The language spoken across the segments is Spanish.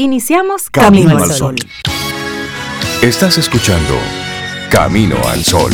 Iniciamos Camino, al Sol. Estás escuchando Camino al Sol.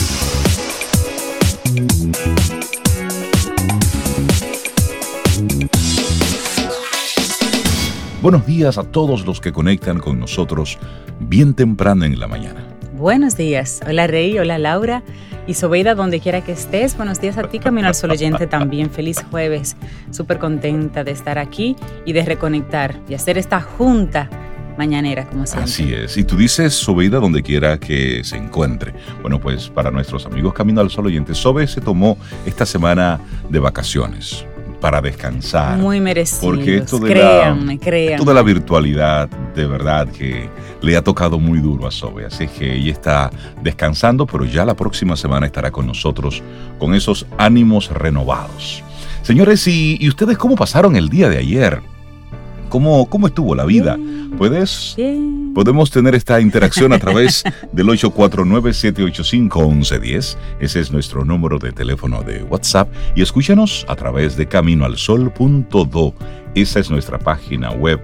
Buenos días a todos los que conectan con nosotros bien temprano en la mañana. Buenos días. Hola Rey, hola Laura y Sobeida, donde quiera que estés. Buenos días a ti, Camino al Sol oyente también. Feliz jueves. Súper contenta de estar aquí y de reconectar y hacer esta junta mañanera, como siempre. Así es. Y tú dices Sobeida donde quiera que se encuentre. Bueno, pues para nuestros amigos Camino al Sol oyente, Sobe se tomó esta semana de vacaciones para descansar. Muy merecido. Porque esto de, créanme, la, créanme. esto de la virtualidad, de verdad que le ha tocado muy duro a Sobe. Así que ella está descansando, pero ya la próxima semana estará con nosotros con esos ánimos renovados. Señores, ¿y, y ustedes cómo pasaron el día de ayer? ¿Cómo, cómo estuvo la vida? ¿Puedes? Podemos tener esta interacción a través del 849-785-1110. Ese es nuestro número de teléfono de WhatsApp. Y escúchanos a través de caminoalsol.do. Esa es nuestra página web.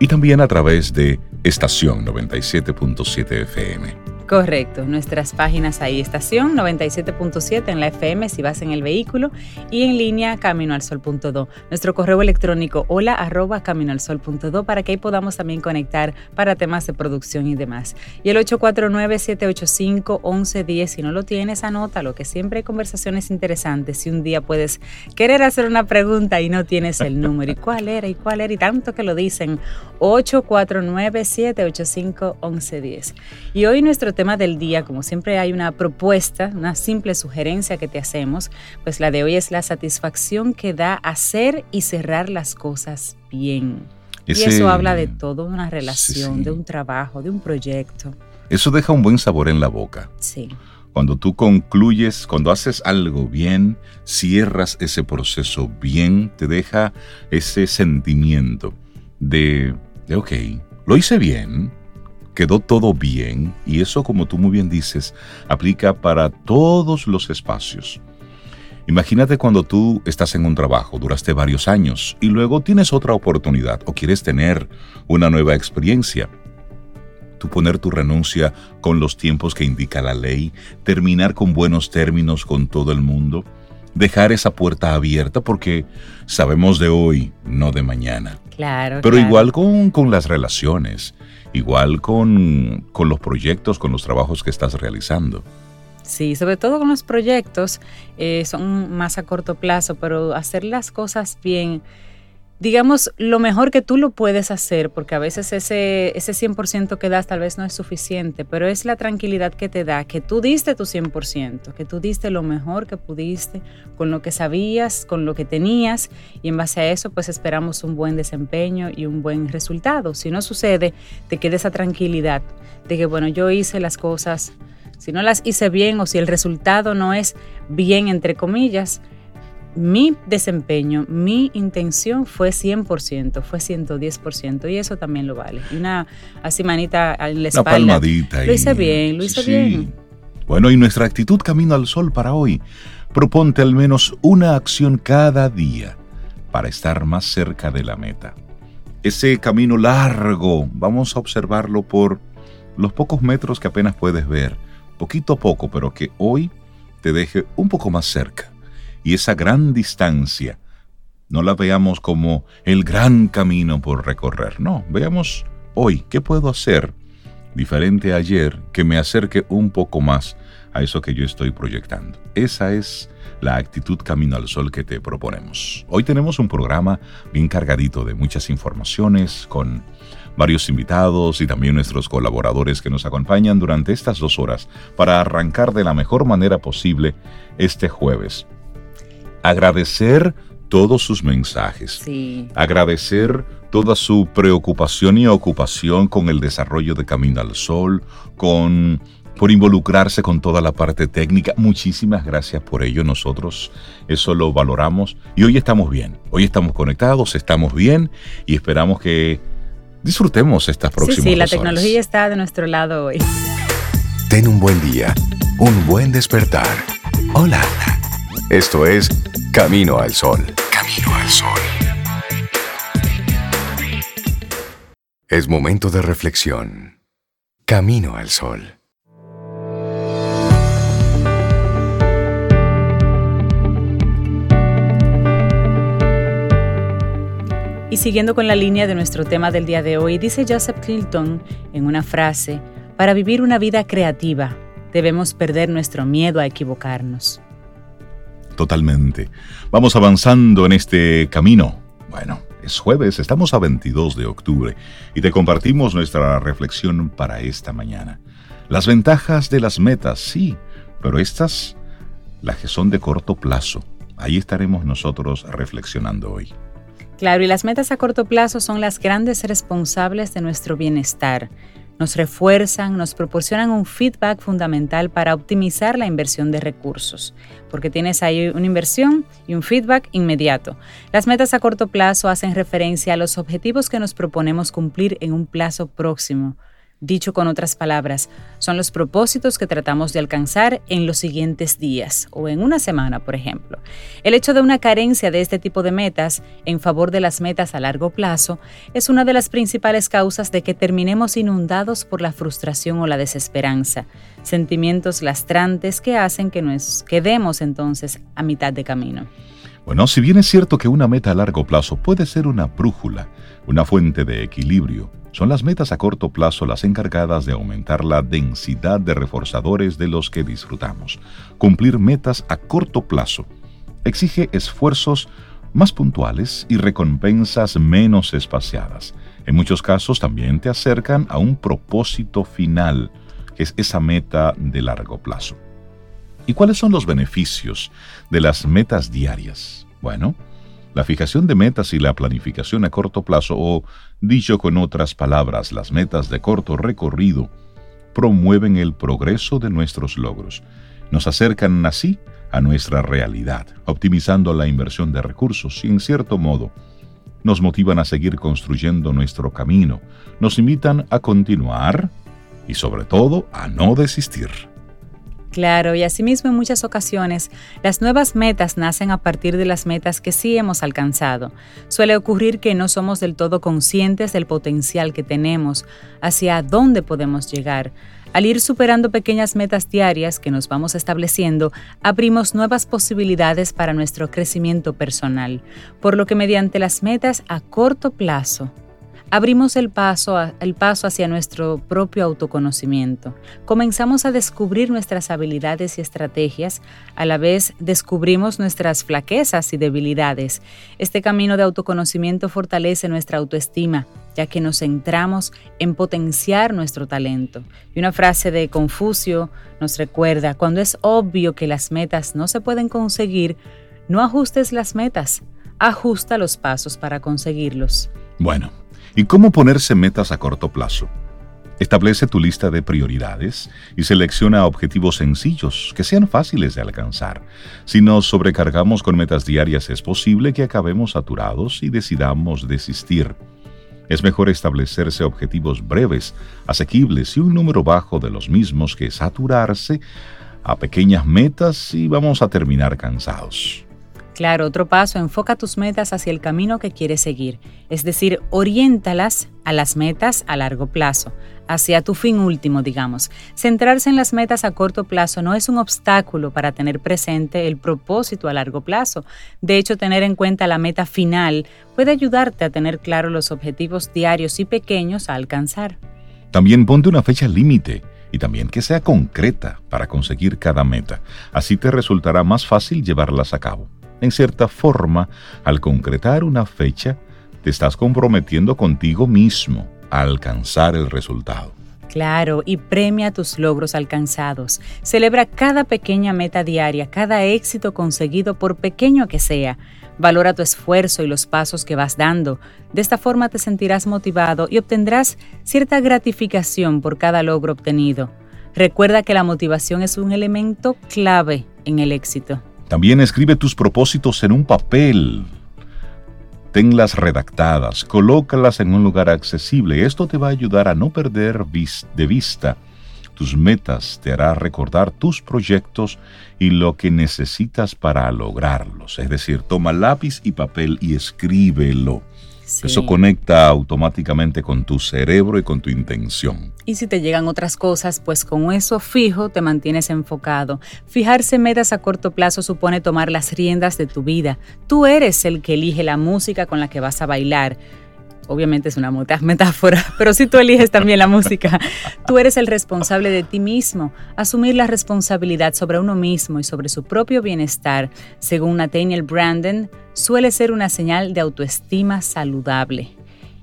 Y también a través de estación 97.7 FM. Correcto, nuestras páginas ahí, estación 97.7 en la FM si vas en el vehículo y en línea caminoalsol.do. Nuestro correo electrónico hola arroba caminoalsol.do para que ahí podamos también conectar para temas de producción y demás. Y el 849-785-1110, si no lo tienes, anótalo, que siempre hay conversaciones interesantes. Si un día puedes querer hacer una pregunta y no tienes el número, ¿y cuál era? ¿Y cuál era? Y tanto que lo dicen, 849-785-1110. Y hoy nuestro tema del día, como siempre hay una propuesta, una simple sugerencia que te hacemos, pues la de hoy es la satisfacción que da hacer y cerrar las cosas bien. Ese- Y eso habla de todo, de una relación, Sí, sí. de un trabajo, de un proyecto. Eso deja un buen sabor en la boca. Sí, Cuando tú concluyes, cuando haces algo bien, cierras ese proceso bien, te deja ese sentimiento de, de ok, lo hice bien, quedó todo bien, y eso, como tú muy bien dices, aplica para todos los espacios. Imagínate cuando tú estás en un trabajo, duraste varios años y luego tienes otra oportunidad o quieres tener una nueva experiencia. Tú poner tu renuncia con los tiempos que indica la ley, terminar con buenos términos con todo el mundo, dejar esa puerta abierta porque sabemos de hoy, no de mañana. claro. Pero claro. igual con, con las relaciones, igual con, con los proyectos, con los trabajos que estás realizando. Sí, sobre todo con los proyectos, eh, son más a corto plazo, pero hacer las cosas bien, digamos, lo mejor que tú lo puedes hacer, porque a veces ese, ese 100% que das tal vez no es suficiente, pero es la tranquilidad que te da, que tú diste tu 100%, que tú diste lo mejor que pudiste, con lo que sabías, con lo que tenías, y en base a eso pues esperamos un buen desempeño y un buen resultado. Si no sucede, te queda esa tranquilidad de que, bueno, yo hice las cosas si no las hice bien o si el resultado no es bien, entre comillas, mi desempeño, mi intención fue 100%, fue 110% y eso también lo vale. Y una así manita en la Una espalda. palmadita. Lo y- hice bien, lo hice Sí. bien. Bueno, y nuestra actitud camino al sol para hoy. Proponte al menos una acción cada día para estar más cerca de la meta. Ese camino largo, vamos a observarlo por los pocos metros que apenas puedes ver, poquito a poco, pero que hoy te deje un poco más cerca. Y esa gran distancia, no la veamos como el gran camino por recorrer, no, veamos hoy qué puedo hacer diferente a ayer que me acerque un poco más a eso que yo estoy proyectando. Esa es la actitud Camino al Sol que te proponemos. Hoy tenemos un programa bien cargadito de muchas informaciones con varios invitados y también nuestros colaboradores que nos acompañan durante estas dos horas para arrancar de la mejor manera posible este jueves. Agradecer todos sus mensajes Sí, agradecer toda su preocupación y ocupación con el desarrollo de Camino al Sol, con por involucrarse con toda la parte técnica. Muchísimas gracias por ello. Nosotros eso lo valoramos y hoy estamos bien. Hoy estamos conectados, estamos bien y esperamos que disfrutemos estas sí, próximas sí, la dos horas. tecnología está de nuestro lado hoy. Ten un buen día, un buen despertar. Hola. Esto es Camino al Sol. Camino al Sol. Es momento de reflexión. Camino al sol. Y siguiendo con la línea de nuestro tema del día de hoy, dice Joseph Clinton en una frase, para vivir una vida creativa debemos perder nuestro miedo a equivocarnos. Totalmente. Vamos avanzando en este camino. Bueno, es jueves, estamos a 22 de octubre y te compartimos nuestra reflexión para esta mañana. Las ventajas de las metas, sí, pero estas, las que son de corto plazo, ahí estaremos nosotros reflexionando hoy. Claro, y las metas a corto plazo son las grandes responsables de nuestro bienestar. Nos refuerzan, nos proporcionan un feedback fundamental para optimizar la inversión de recursos porque tienes ahí una inversión y un feedback inmediato. Las metas a corto plazo hacen referencia a los objetivos que nos proponemos cumplir en un plazo próximo. Dicho con otras palabras, son los propósitos que tratamos de alcanzar en los siguientes días o en una semana, por ejemplo. El hecho de una carencia de este tipo de metas en favor de las metas a largo plazo es una de las principales causas de que terminemos inundados por la frustración o la desesperanza, sentimientos lastrantes que hacen que nos quedemos entonces a mitad de camino. Bueno, si bien es cierto que una meta a largo plazo puede ser una brújula, una fuente de equilibrio, son las metas a corto plazo las encargadas de aumentar la densidad de reforzadores de los que disfrutamos. Cumplir metas a corto plazo exige esfuerzos más puntuales y recompensas menos espaciadas. En muchos casos también te acercan a un propósito final, que es esa meta de largo plazo. ¿Y cuáles son los beneficios de las metas diarias? Bueno, la fijación de metas y la planificación a corto plazo, o dicho con otras palabras, las metas de corto recorrido, promueven el progreso de nuestros logros. Nos acercan así a nuestra realidad, optimizando la inversión de recursos y, en cierto modo, nos motivan a seguir construyendo nuestro camino, nos invitan a continuar y, sobre todo, a no desistir. Claro, y asimismo en muchas ocasiones las nuevas metas nacen a partir de las metas que sí hemos alcanzado. Suele ocurrir que no somos del todo conscientes del potencial que tenemos, hacia dónde podemos llegar. Al ir superando pequeñas metas diarias que nos vamos estableciendo, abrimos nuevas posibilidades para nuestro crecimiento personal, por lo que mediante las metas a corto plazo abrimos el paso, el paso hacia nuestro propio autoconocimiento. Comenzamos a descubrir nuestras habilidades y estrategias, a la vez descubrimos nuestras flaquezas y debilidades. Este camino de autoconocimiento fortalece nuestra autoestima, ya que nos centramos en potenciar nuestro talento. Y una frase de Confucio nos recuerda, cuando es obvio que las metas no se pueden conseguir, no ajustes las metas, ajusta los pasos para conseguirlos. Bueno, ¿Y cómo ponerse metas a corto plazo? Establece tu lista de prioridades y selecciona objetivos sencillos que sean fáciles de alcanzar. Si nos sobrecargamos con metas diarias es posible que acabemos saturados y decidamos desistir. Es mejor establecerse objetivos breves, asequibles y un número bajo de los mismos que saturarse a pequeñas metas y vamos a terminar cansados. Claro, otro paso, enfoca tus metas hacia el camino que quieres seguir, es decir, oriéntalas a las metas a largo plazo, hacia tu fin último, digamos. Centrarse en las metas a corto plazo no es un obstáculo para tener presente el propósito a largo plazo. De hecho, tener en cuenta la meta final puede ayudarte a tener claro los objetivos diarios y pequeños a alcanzar. También ponte una fecha límite y también que sea concreta para conseguir cada meta. Así te resultará más fácil llevarlas a cabo. En cierta forma, al concretar una fecha, te estás comprometiendo contigo mismo a alcanzar el resultado. Claro, y premia tus logros alcanzados. Celebra cada pequeña meta diaria, cada éxito conseguido por pequeño que sea. Valora tu esfuerzo y los pasos que vas dando. De esta forma te sentirás motivado y obtendrás cierta gratificación por cada logro obtenido. Recuerda que la motivación es un elemento clave en el éxito. También escribe tus propósitos en un papel. Tenlas redactadas, colócalas en un lugar accesible. Esto te va a ayudar a no perder de vista tus metas, te hará recordar tus proyectos y lo que necesitas para lograrlos. Es decir, toma lápiz y papel y escríbelo. Eso conecta automáticamente con tu cerebro y con tu intención. Y si te llegan otras cosas, pues con eso fijo te mantienes enfocado. Fijarse metas a corto plazo supone tomar las riendas de tu vida. Tú eres el que elige la música con la que vas a bailar obviamente es una metáfora, pero si tú eliges también la música, tú eres el responsable de ti mismo. Asumir la responsabilidad sobre uno mismo y sobre su propio bienestar, según Nathaniel Brandon, suele ser una señal de autoestima saludable.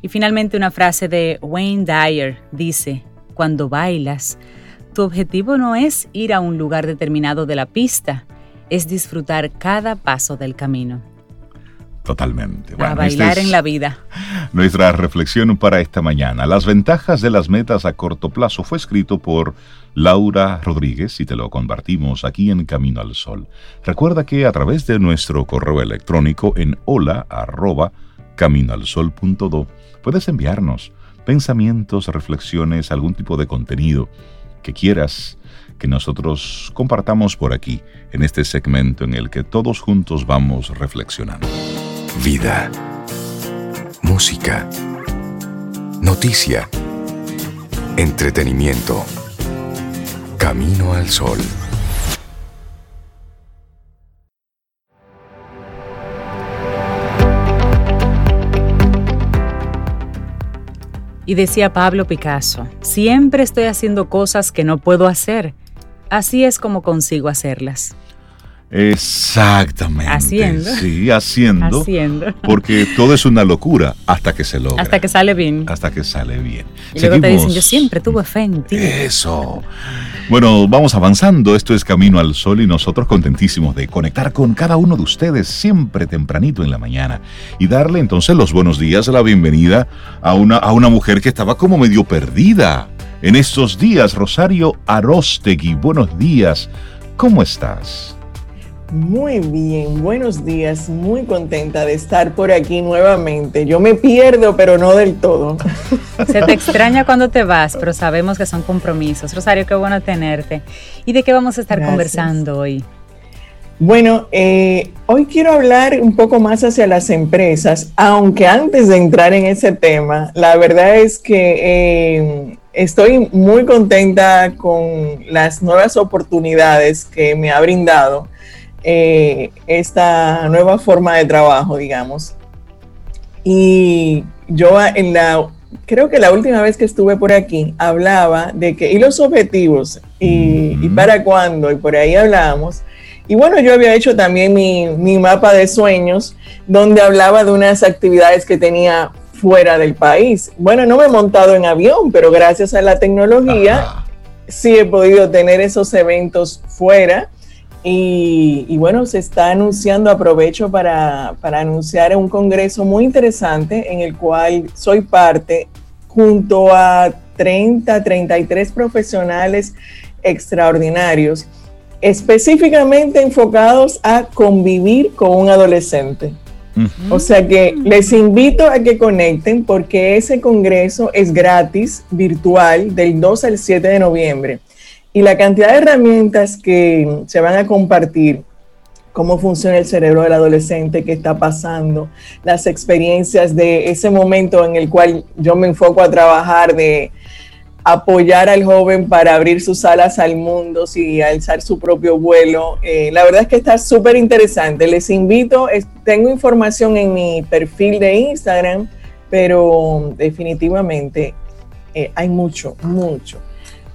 Y finalmente una frase de Wayne Dyer dice, cuando bailas, tu objetivo no es ir a un lugar determinado de la pista, es disfrutar cada paso del camino. Totalmente. a bailar en la vida. Nuestra reflexión para esta mañana. Las ventajas de las metas a corto plazo fue escrito por Laura Rodríguez y te lo compartimos aquí en Camino al Sol. Recuerda que a través de nuestro correo electrónico en hola arroba caminoalsol.do puedes enviarnos pensamientos, reflexiones, algún tipo de contenido que quieras que nosotros compartamos por aquí, en este segmento en el que todos juntos vamos reflexionando. Vida. Música. Noticia. Entretenimiento. Camino al sol. Y decía Pablo Picasso, siempre estoy haciendo cosas que no puedo hacer. Así es como consigo hacerlas. Exactamente. Haciendo. Sí, haciendo. Haciendo. Porque todo es una locura hasta que se logra. Hasta que sale bien. Hasta que sale bien. Y luego te dicen, yo siempre tuve fe en ti. Eso. Bueno, vamos avanzando. Esto es Camino al Sol y nosotros contentísimos de conectar con cada uno de ustedes siempre tempranito en la mañana y darle entonces los buenos días, la bienvenida a una, a una mujer que estaba como medio perdida en estos días. Rosario Arostegui, buenos días. ¿Cómo estás? Muy bien, buenos días, muy contenta de estar por aquí nuevamente. Yo me pierdo, pero no del todo. Se te extraña cuando te vas, pero sabemos que son compromisos. Rosario, qué bueno tenerte. ¿Y de qué vamos a estar conversando hoy? Bueno, eh, hoy quiero hablar un poco más hacia las empresas, aunque antes de entrar en ese tema, la verdad es que eh, estoy muy contenta con las nuevas oportunidades que me ha brindado eh, esta nueva forma de trabajo, digamos. Y yo en la, creo que la última vez que estuve por aquí hablaba de que, y los objetivos, y, para cuándo, y por ahí hablábamos. Y bueno, yo había hecho también mi, mi, mapa de sueños, donde hablaba de unas actividades que tenía fuera del país. Bueno, no me he montado en avión, pero gracias a la tecnología sí he podido tener esos eventos fuera y, bueno, se está anunciando, aprovecho para, para anunciar un congreso muy interesante en el cual soy parte junto a 30, 33 profesionales extraordinarios, específicamente enfocados a convivir con un adolescente. O sea que les invito a que conecten porque ese congreso es gratis, virtual, del 2 al 7 de noviembre. Y la cantidad de herramientas que se van a compartir, cómo funciona el cerebro del adolescente, qué está pasando, las experiencias de ese momento en el cual yo me enfoco a trabajar de apoyar al joven para abrir sus alas al mundo y alzar su propio vuelo. Eh, la verdad es que está súper interesante. Les invito, tengo información en mi perfil de Instagram, pero definitivamente eh, hay mucho, mucho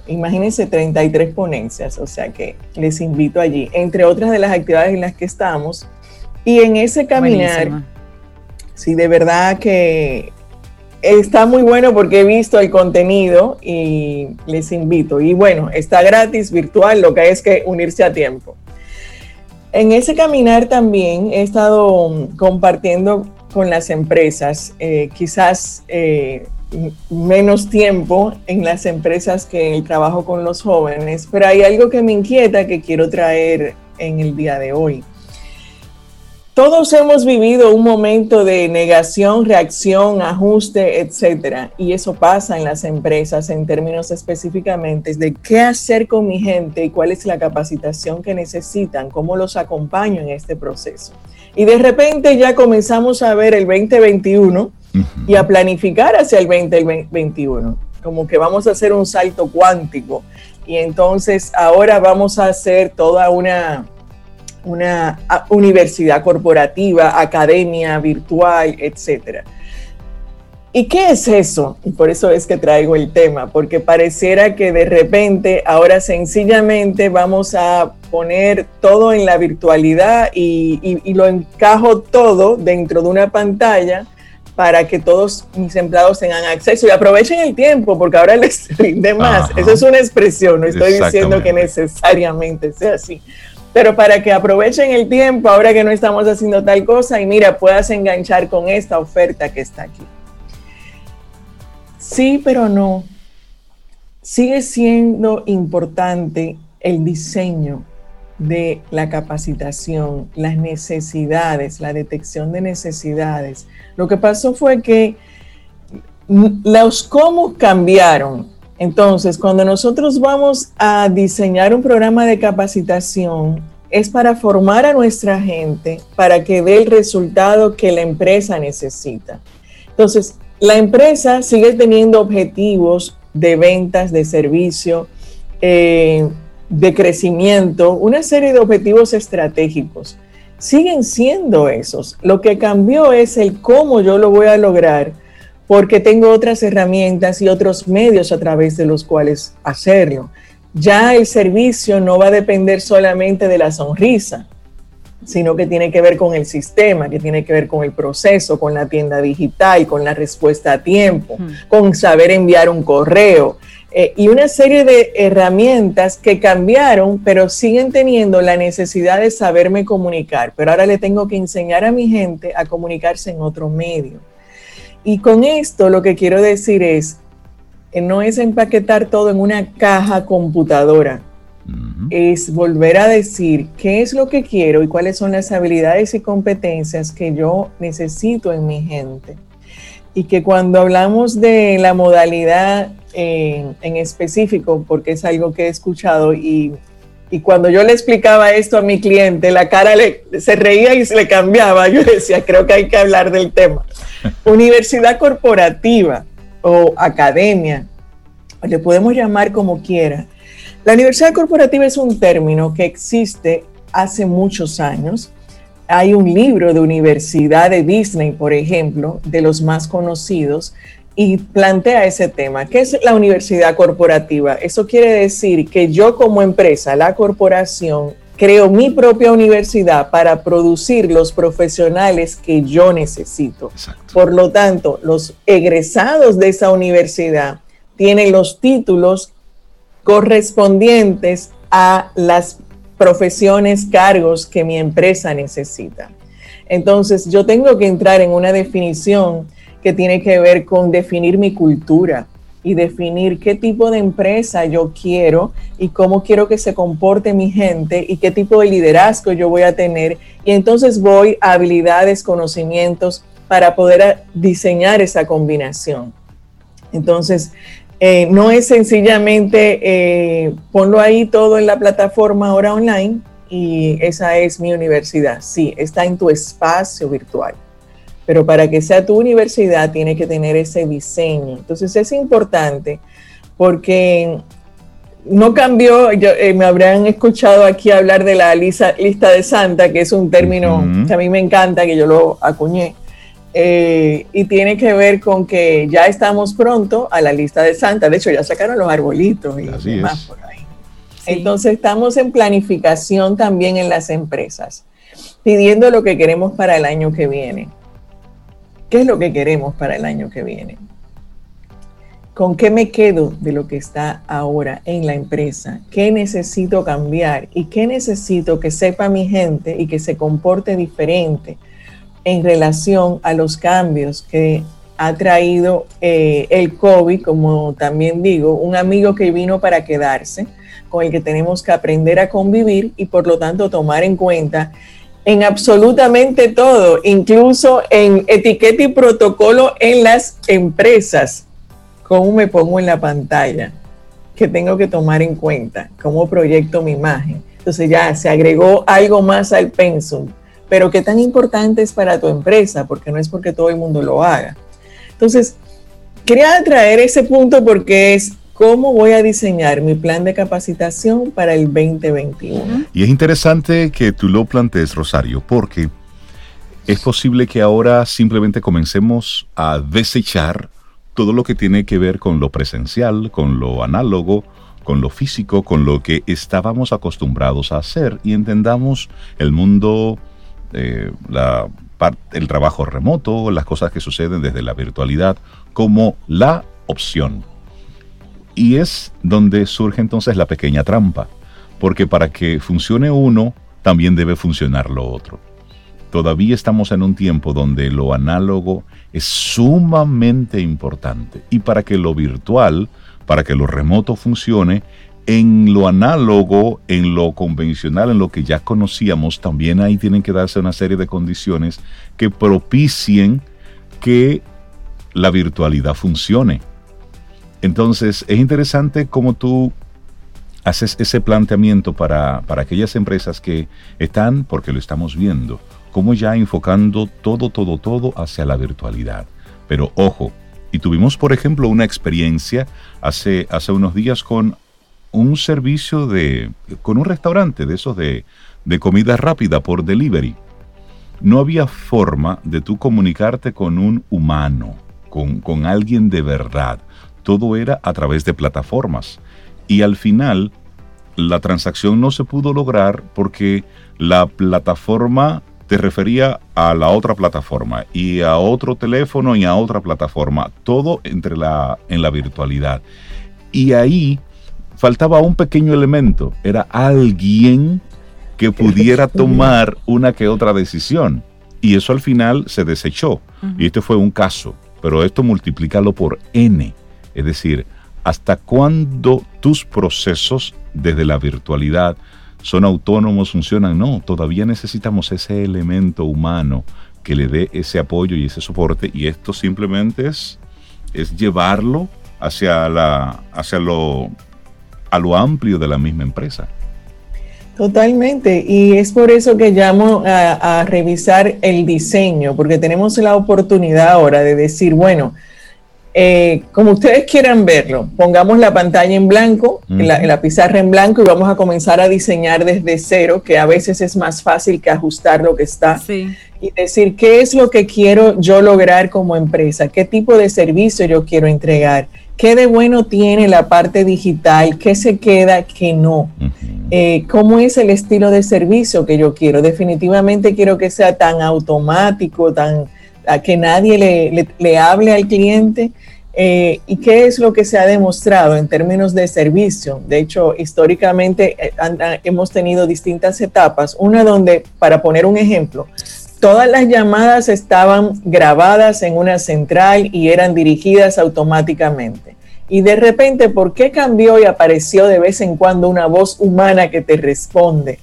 imagínense 33 ponencias, o sea que les invito allí, entre otras de las actividades en las que estamos. Y en ese caminar, sí, de verdad que está muy bueno porque he visto el contenido y les invito. Y bueno, está gratis, virtual, lo que hay es que unirse a tiempo. En ese caminar también he estado compartiendo con las empresas, eh, quizás eh, menos tiempo en las empresas que en el trabajo con los jóvenes, pero hay algo que me inquieta que quiero traer en el día de hoy. Todos hemos vivido un momento de negación, reacción, ajuste, etcétera, y eso pasa en las empresas en términos específicamente de qué hacer con mi gente y cuál es la capacitación que necesitan, cómo los acompaño en este proceso. Y de repente ya comenzamos a ver el 2021 y a planificar hacia el 2021. Como que vamos a hacer un salto cuántico y entonces ahora vamos a hacer toda una, una universidad corporativa, academia virtual, etcétera. ¿Y qué es eso? Y por eso es que traigo el tema, porque pareciera que de repente ahora sencillamente vamos a poner todo en la virtualidad y, lo encajo todo dentro de una pantalla para que todos mis empleados tengan acceso y aprovechen el tiempo, porque ahora les rinde más. Eso es una expresión, no estoy diciendo que necesariamente sea así. Pero para que aprovechen el tiempo, ahora que no estamos haciendo tal cosa, y mira, puedas enganchar con esta oferta que está aquí. Sí, pero no. Sigue siendo importante el diseño de la capacitación, las necesidades, la detección de necesidades. Lo que pasó fue que los cómo cambiaron. Entonces, cuando nosotros vamos a diseñar un programa de capacitación, es para formar a nuestra gente para que dé el resultado que la empresa necesita. Entonces, la empresa sigue teniendo objetivos de ventas, de servicio, eh, de crecimiento, una serie de objetivos estratégicos. Siguen siendo esos. Lo que cambió es el cómo yo lo voy a lograr, porque tengo otras herramientas y otros medios a través de los cuales hacerlo. Ya el servicio no va a depender solamente de la sonrisa, sino que tiene que ver con el sistema, que tiene que ver con el proceso, con la tienda digital, con la respuesta a tiempo, con saber enviar un correo eh, y una serie de herramientas que cambiaron, pero siguen teniendo la necesidad de saberme comunicar. Pero ahora le tengo que enseñar a mi gente a comunicarse en otro medio. Y con esto lo que quiero decir es, que no es empaquetar todo en una caja computadora es volver a decir qué es lo que quiero y cuáles son las habilidades y competencias que yo necesito en mi gente. Y que cuando hablamos de la modalidad en, específico, porque es algo que he escuchado y, cuando yo le explicaba esto a mi cliente, la cara le, se reía y se le cambiaba. Yo decía, creo que hay que hablar del tema. Universidad corporativa o academia, le podemos llamar como quiera, la universidad corporativa es un término que existe hace muchos años. Hay un libro de universidad de Disney, por ejemplo, de los más conocidos, y plantea ese tema. ¿Qué es la universidad corporativa? Eso quiere decir que yo como empresa, la corporación, creo mi propia universidad para producir los profesionales que yo necesito. Por lo tanto, los egresados de esa universidad tienen los títulos correspondientes a las profesiones, cargos que mi empresa necesita. Entonces, yo tengo que entrar en una definición que tiene que ver con definir mi cultura y definir qué tipo de empresa yo quiero y cómo quiero que se comporte mi gente y qué tipo de liderazgo yo voy a tener. Y entonces voy a habilidades, conocimientos para poder diseñar esa combinación. Entonces, eh, no es sencillamente eh, ponlo ahí todo en la plataforma ahora online y esa es mi universidad. Sí, está en tu espacio virtual. Pero para que sea tu universidad tiene que tener ese diseño. Entonces es importante porque no cambió, eh, me habrán escuchado aquí hablar de la lista, lista de Santa, que es un término que a mí me encanta, que yo lo acuñé. Eh, y tiene que ver con que ya estamos pronto a la lista de Santa. De hecho, ya sacaron los arbolitos y demás por ahí. Entonces, estamos en planificación también en las empresas, pidiendo lo que queremos para el año que viene. ¿Qué es lo que queremos para el año que viene? ¿Con qué me quedo de lo que está ahora en la empresa? ¿Qué necesito cambiar? ¿Y qué necesito que sepa mi gente y que se comporte diferente? en relación a los cambios que ha traído eh, el COVID, como también digo, un amigo que vino para quedarse, con el que tenemos que aprender a convivir y por lo tanto tomar en cuenta en absolutamente todo, incluso en etiqueta y protocolo en las empresas. ¿Cómo me pongo en la pantalla? Que tengo que tomar en cuenta, cómo proyecto mi imagen. Entonces ya se agregó algo más al pensum pero qué tan importante es para tu empresa, porque no es porque todo el mundo lo haga. Entonces, quería traer ese punto porque es cómo voy a diseñar mi plan de capacitación para el 2021. Y es interesante que tú lo plantees, Rosario, porque es posible que ahora simplemente comencemos a desechar todo lo que tiene que ver con lo presencial, con lo análogo, con lo físico, con lo que estábamos acostumbrados a hacer y entendamos el mundo, eh, el trabajo remoto, las cosas que suceden desde la virtualidad como la opción. Y es donde surge entonces la pequeña trampa, porque para que funcione uno, también debe funcionar lo otro. Todavía estamos en un tiempo donde lo análogo es sumamente importante y para que lo virtual, para que lo remoto funcione, en lo análogo, en lo convencional, en lo que ya conocíamos, también ahí tienen que darse una serie de condiciones que propicien que la virtualidad funcione. Entonces, es interesante cómo tú haces ese planteamiento para, para aquellas empresas que están, porque lo estamos viendo, como ya enfocando todo, todo, todo hacia la virtualidad. Pero ojo, y tuvimos, por ejemplo, una experiencia hace, hace unos días con un servicio de, con un restaurante de esos de, de comida rápida por delivery. No había forma de tú comunicarte con un humano, con, con alguien de verdad. Todo era a través de plataformas. Y al final, la transacción no se pudo lograr porque la plataforma te refería a la otra plataforma y a otro teléfono y a otra plataforma, todo entre la, en la virtualidad. Y ahí faltaba un pequeño elemento, era alguien que pudiera tomar una que otra decisión. Y eso al final se desechó. Y este fue un caso, pero esto multiplícalo por n. Es decir, hasta cuándo tus procesos desde la virtualidad son autónomos, funcionan. No, todavía necesitamos ese elemento humano que le dé ese apoyo y ese soporte y esto simplemente es, es llevarlo hacia, la, hacia lo, a lo amplio de la misma empresa. Totalmente, y es por eso que llamo a, a revisar el diseño, porque tenemos la oportunidad ahora de decir, bueno, eh, como ustedes quieran verlo, pongamos la pantalla en blanco, en, la, pizarra en blanco y vamos a comenzar a diseñar desde cero, que a veces es más fácil que ajustar lo que está. Y decir, ¿qué es lo que quiero yo lograr como empresa? ¿Qué tipo de servicio yo quiero entregar? ¿Qué de bueno tiene la parte digital? ¿Qué se queda? ¿Qué no? Eh, ¿Cómo es el estilo de servicio que yo quiero? Definitivamente quiero que sea tan automático, tan a que nadie le, le, hable al cliente. Eh, ¿Y qué es lo que se ha demostrado en términos de servicio? De hecho, históricamente eh, hemos tenido distintas etapas. Una donde, para poner un ejemplo, todas las llamadas estaban grabadas en una central y eran dirigidas automáticamente. Y de repente, ¿por qué cambió y apareció de vez en cuando una voz humana que te responde?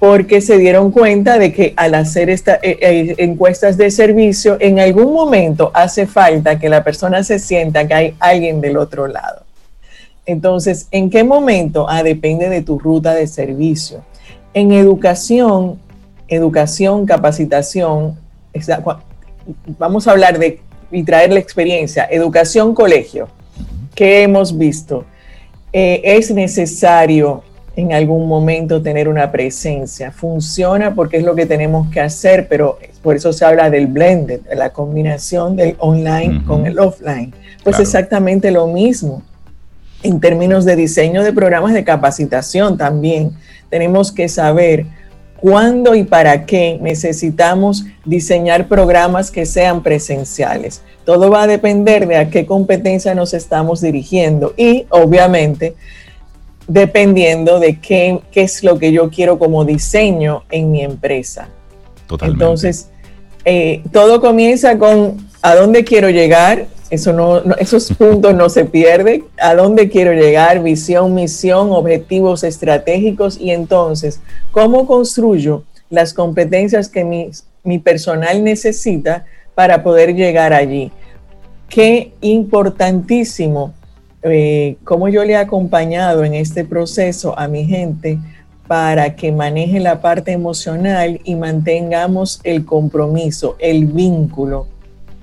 Porque se dieron cuenta de que al hacer estas eh, eh, encuestas de servicio, en algún momento hace falta que la persona se sienta que hay alguien del otro lado. Entonces, ¿en qué momento? Ah, depende de tu ruta de servicio. En educación, educación, capacitación, vamos a hablar de y traer la experiencia, educación, colegio que hemos visto, eh, es necesario en algún momento tener una presencia. Funciona porque es lo que tenemos que hacer, pero por eso se habla del blended, de la combinación del online con el offline. Pues exactamente lo mismo. En términos de diseño de programas de capacitación también tenemos que saber cuándo y para qué necesitamos diseñar programas que sean presenciales. Todo va a depender de a qué competencia nos estamos dirigiendo y obviamente dependiendo de qué, es lo que yo quiero como diseño en mi empresa. Totalmente. Entonces, eh, todo comienza con a dónde quiero llegar, eso no, esos puntos no se pierden. ¿A dónde quiero llegar? Visión, misión, objetivos estratégicos y entonces, ¿cómo construyo las competencias que mi, mi personal necesita para poder llegar allí? Qué importantísimo eh, cómo yo le he acompañado en este proceso a mi gente para que maneje la parte emocional y mantengamos el compromiso, el vínculo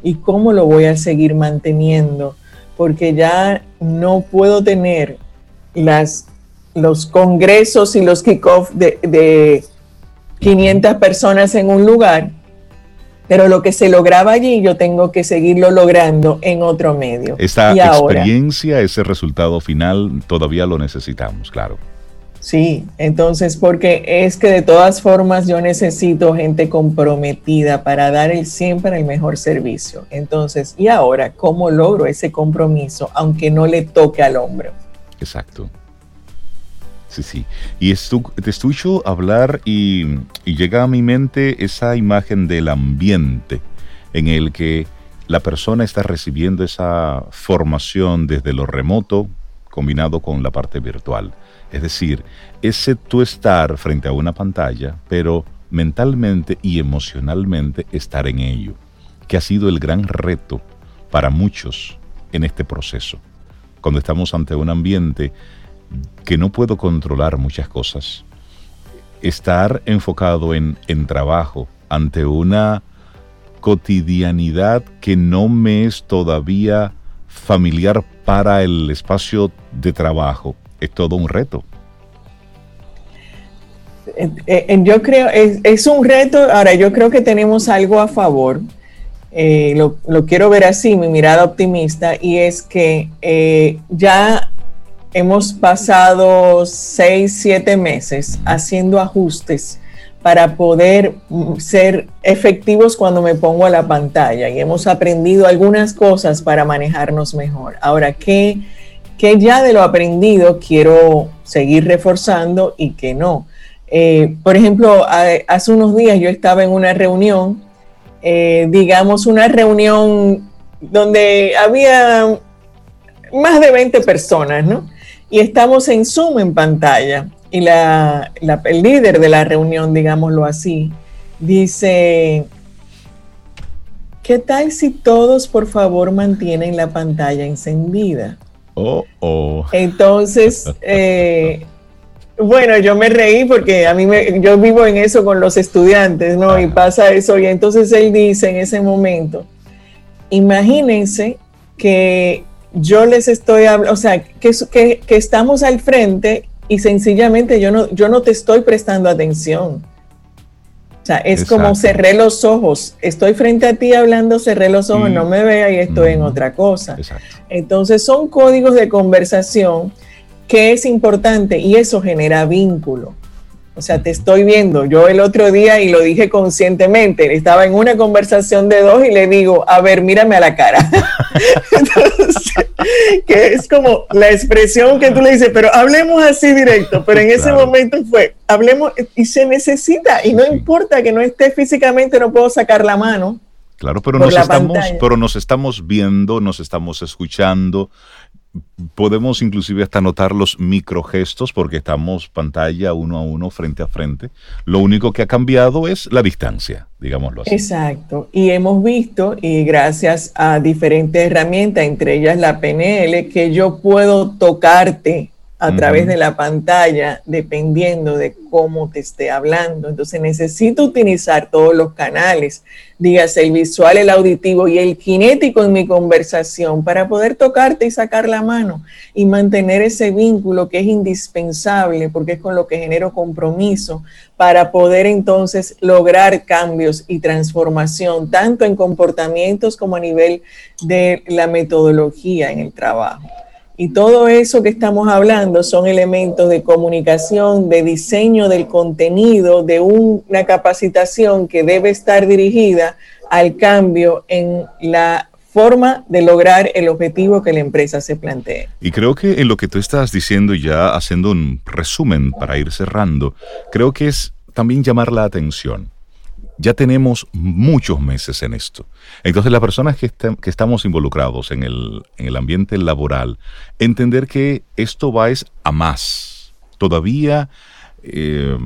y cómo lo voy a seguir manteniendo, porque ya no puedo tener las, los congresos y los kickoffs de, de 500 personas en un lugar, pero lo que se lograba allí yo tengo que seguirlo logrando en otro medio. Esta experiencia, ese resultado final, todavía lo necesitamos, claro. Sí, entonces porque es que de todas formas yo necesito gente comprometida para dar el, siempre el mejor servicio. Entonces, ¿y ahora cómo logro ese compromiso aunque no le toque al hombro? Exacto. Sí, sí. Y te escucho hablar y, y llega a mi mente esa imagen del ambiente en el que la persona está recibiendo esa formación desde lo remoto combinado con la parte virtual. Es decir, ese tú estar frente a una pantalla, pero mentalmente y emocionalmente estar en ello, que ha sido el gran reto para muchos en este proceso. Cuando estamos ante un ambiente que no puedo controlar muchas cosas. Estar enfocado en, en trabajo ante una cotidianidad que no me es todavía familiar para el espacio de trabajo es todo un reto. Eh, eh, yo creo, es, es, un reto, ahora yo creo que tenemos algo a favor, eh, lo, lo, quiero ver así, mi mirada optimista, y es que ya hemos pasado seis, siete meses haciendo ajustes para poder mm, ser efectivos cuando me pongo a la pantalla y hemos aprendido algunas cosas para manejarnos mejor. Ahora, ¿qué, qué ya de lo aprendido quiero seguir reforzando y qué no? Eh, por ejemplo, hace unos días yo estaba en una reunión, eh, digamos una reunión donde había más de 20 personas, ¿no? y estamos en Zoom en pantalla. Y la, el líder de la reunión, digámoslo así, dice, ¿qué tal si todos por favor mantienen la pantalla encendida? Oh, oh. Entonces, eh, bueno, yo me reí porque a mí me, yo vivo en eso con los estudiantes, ¿no? Y pasa eso. Y entonces él dice en ese momento, imagínense que yo les estoy hablando, o sea, que, que, estamos al frente y sencillamente yo no, yo no te estoy prestando atención. O sea, es como cerré los ojos. Estoy frente a ti hablando, cerré los ojos, no me vea y estoy en otra cosa. Entonces son códigos de conversación que es importante y eso genera vínculo. O sea, te estoy viendo. Yo el otro día, y lo dije conscientemente, estaba en una conversación de dos y le digo, a ver, mírame a la cara. Entonces, que es como la expresión que tú le dices, pero hablemos así directo. Pero en ese momento fue, hablemos, y se necesita, y no importa que no esté físicamente, no puedo sacar la mano. Claro, pero nos, estamos, pero nos estamos viendo, nos estamos escuchando, podemos inclusive hasta notar los microgestos porque estamos pantalla uno a uno frente a frente. Lo único que ha cambiado es la distancia, digámoslo así. Exacto. Y hemos visto, y gracias a diferentes herramientas, entre ellas la PNL, que yo puedo tocarte a través de la pantalla, dependiendo de cómo te esté hablando. Entonces necesito utilizar todos los canales, dígase el visual, el auditivo y el kinético en mi conversación para poder tocarte y sacar la mano y mantener ese vínculo que es indispensable porque es con lo que genero compromiso para poder entonces lograr cambios y transformación, tanto en comportamientos como a nivel de la metodología en el trabajo. Y todo eso que estamos hablando son elementos de comunicación, de diseño del contenido, de una capacitación que debe estar dirigida al cambio en la forma de lograr el objetivo que la empresa se plantee. Y creo que en lo que tú estás diciendo, ya haciendo un resumen para ir cerrando, creo que es también llamar la atención ya tenemos muchos meses en esto. Entonces, las personas que, que estamos involucrados en el, en el, ambiente laboral, entender que esto va es a más. Todavía eh,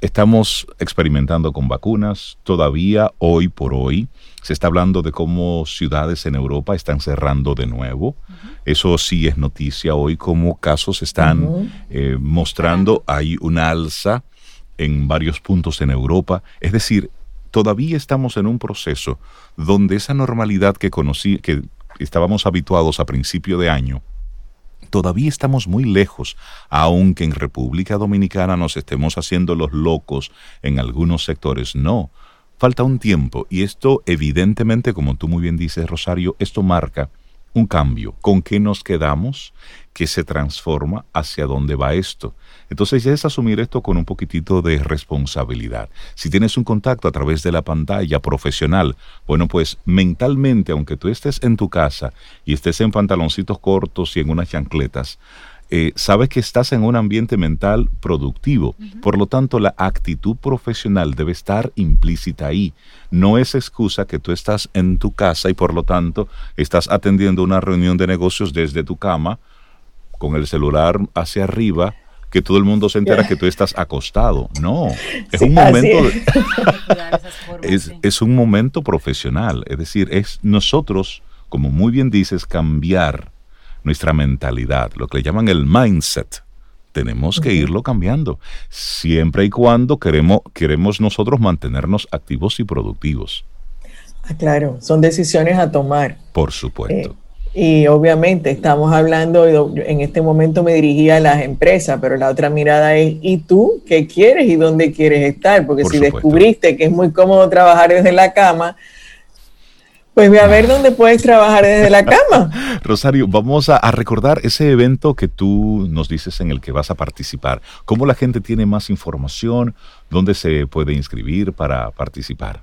estamos experimentando con vacunas, todavía hoy por hoy se está hablando de cómo ciudades en Europa están cerrando de nuevo. Eso sí es noticia hoy, cómo casos están eh, mostrando, hay una alza en varios puntos en Europa. Es decir, todavía estamos en un proceso donde esa normalidad que conocí, que estábamos habituados a principio de año, todavía estamos muy lejos, aunque en República Dominicana nos estemos haciendo los locos en algunos sectores. No, falta un tiempo y esto evidentemente, como tú muy bien dices, Rosario, esto marca un cambio. ¿Con qué nos quedamos? ¿Qué se transforma? ¿Hacia dónde va esto? Entonces ya es asumir esto con un poquitito de responsabilidad. Si tienes un contacto a través de la pantalla profesional, bueno, pues mentalmente, aunque tú estés en tu casa y estés en pantaloncitos cortos y en unas chancletas, eh, sabes que estás en un ambiente mental productivo. Por lo tanto, la actitud profesional debe estar implícita ahí. No es excusa que tú estás en tu casa y por lo tanto estás atendiendo una reunión de negocios desde tu cama, con el celular hacia arriba, que todo el mundo se entera que tú estás acostado. No, es un momento es, es un momento profesional, es decir, es nosotros, como muy bien dices, cambiar nuestra mentalidad, lo que le llaman el mindset. Tenemos que irlo cambiando, siempre y cuando queremos, queremos nosotros mantenernos activos y productivos. Ah, claro, son decisiones a tomar. Por supuesto. Eh, y obviamente estamos hablando, en este momento me dirigía a las empresas, pero la otra mirada es, ¿y tú qué quieres y dónde quieres estar? Porque si descubriste que es muy cómodo trabajar desde la cama, pues ve a ver dónde puedes trabajar desde la cama. Rosario, vamos a, recordar ese evento que tú nos dices en el que vas a participar. ¿Cómo la gente tiene más información? ¿Dónde se puede inscribir para participar?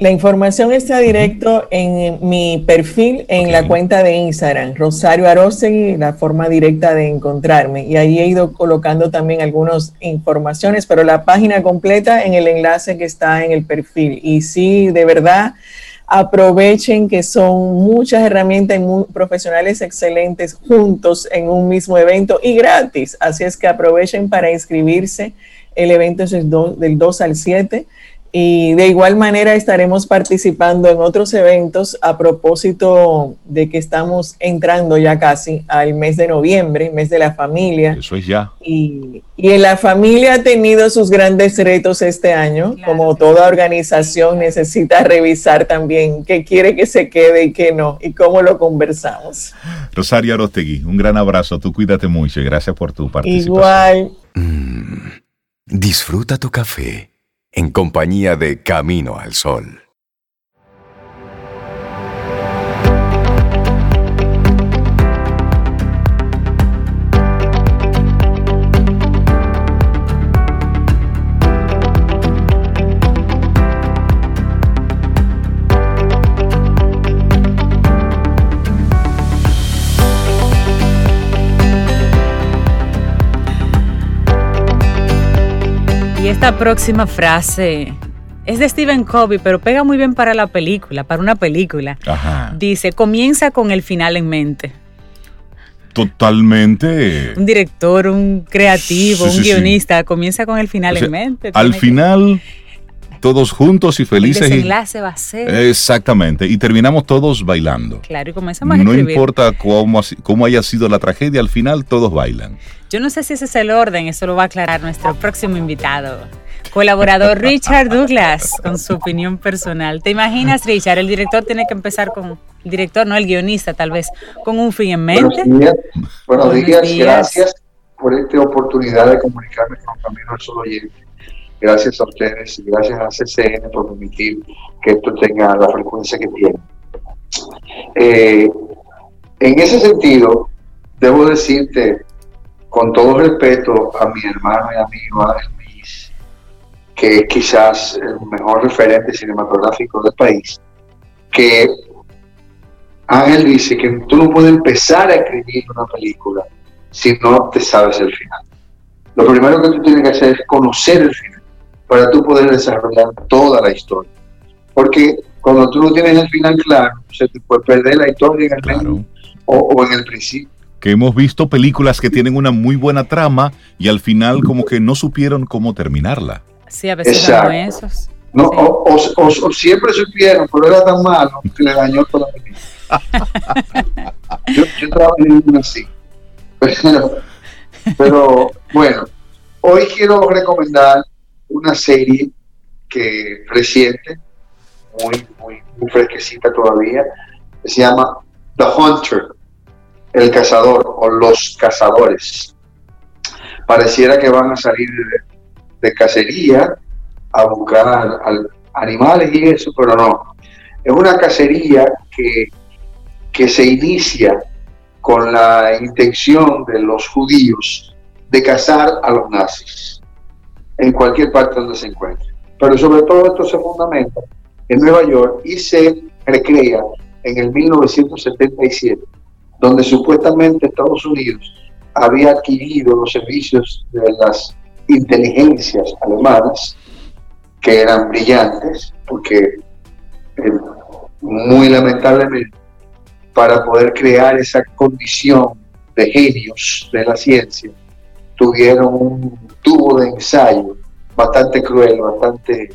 La información está directo en mi perfil en la cuenta de Instagram, Rosario Arosegui, la forma directa de encontrarme. Y ahí he ido colocando también algunas informaciones, pero la página completa en el enlace que está en el perfil. Y sí, de verdad, aprovechen que son muchas herramientas y profesionales excelentes juntos en un mismo evento y gratis. Así es que aprovechen para inscribirse. El evento es del 2 al 7 y de igual manera estaremos participando en otros eventos a propósito de que estamos entrando ya casi al mes de noviembre, mes de la familia. Eso es ya. Y, y en la familia ha tenido sus grandes retos este año. Como toda organización necesita revisar también qué quiere que se quede y qué no, y cómo lo conversamos. Rosario Arostegui, un gran abrazo. Tú cuídate mucho y gracias por tu participación. Igual. Mm, disfruta tu café en compañía de Camino al Sol. Esta próxima frase es de Stephen Covey, pero pega muy bien para la película, para una película. Dice, comienza con el final en mente. Totalmente. Un director, un creativo, un guionista, comienza con el final en mente. Al final, todos juntos y felices. El desenlace va a ser. Exactamente. Y terminamos todos bailando. Claro, y comenzamos a No importa cómo, cómo haya sido la tragedia, al final todos bailan. Yo no sé si ese es el orden, eso lo va a aclarar nuestro próximo invitado. Colaborador Richard Douglas, con su opinión personal. ¿Te imaginas, Richard? El director tiene que empezar con. El director, no el guionista, tal vez, con un fin en mente. Buenos días, gracias por esta oportunidad de comunicarme con Camino al Solo Oyente Gracias a ustedes y gracias a CCN por permitir que esto tenga la frecuencia que tiene. Eh, en ese sentido, debo decirte, con todo respeto a mi hermano y amigo Luis, que es quizás el mejor referente cinematográfico del país, que Ángel dice que tú no puedes empezar a escribir una película si no te sabes el final. Lo primero que tú tienes que hacer es conocer el final para tú poder desarrollar toda la historia. Porque cuando tú no tienes el final claro, se te puede perder la historia en el medio o, en el principio. Que hemos visto películas que tienen una muy buena trama y al final como que no supieron cómo terminarla. Sí, a veces son esos. No, o, siempre supieron, pero era tan malo que le dañó toda la película. yo, yo trabajé en una así. pero bueno, hoy quiero recomendar una serie que reciente, muy, muy, muy fresquecita todavía, se llama The Hunter, el cazador o los cazadores. Pareciera que van a salir de, cacería a buscar animales y eso, pero no. Es una cacería que, que se inicia con la intención de los judíos de cazar a los nazis en cualquier parte donde se encuentren. Pero sobre todo esto se fundamenta en Nueva York y se recrea en el 1977, donde supuestamente Estados Unidos había adquirido los servicios de las inteligencias alemanas, que eran brillantes, porque eh, muy lamentablemente para poder crear esa condición de genios de la ciencia, tuvieron un tubo de ensayo bastante cruel, bastante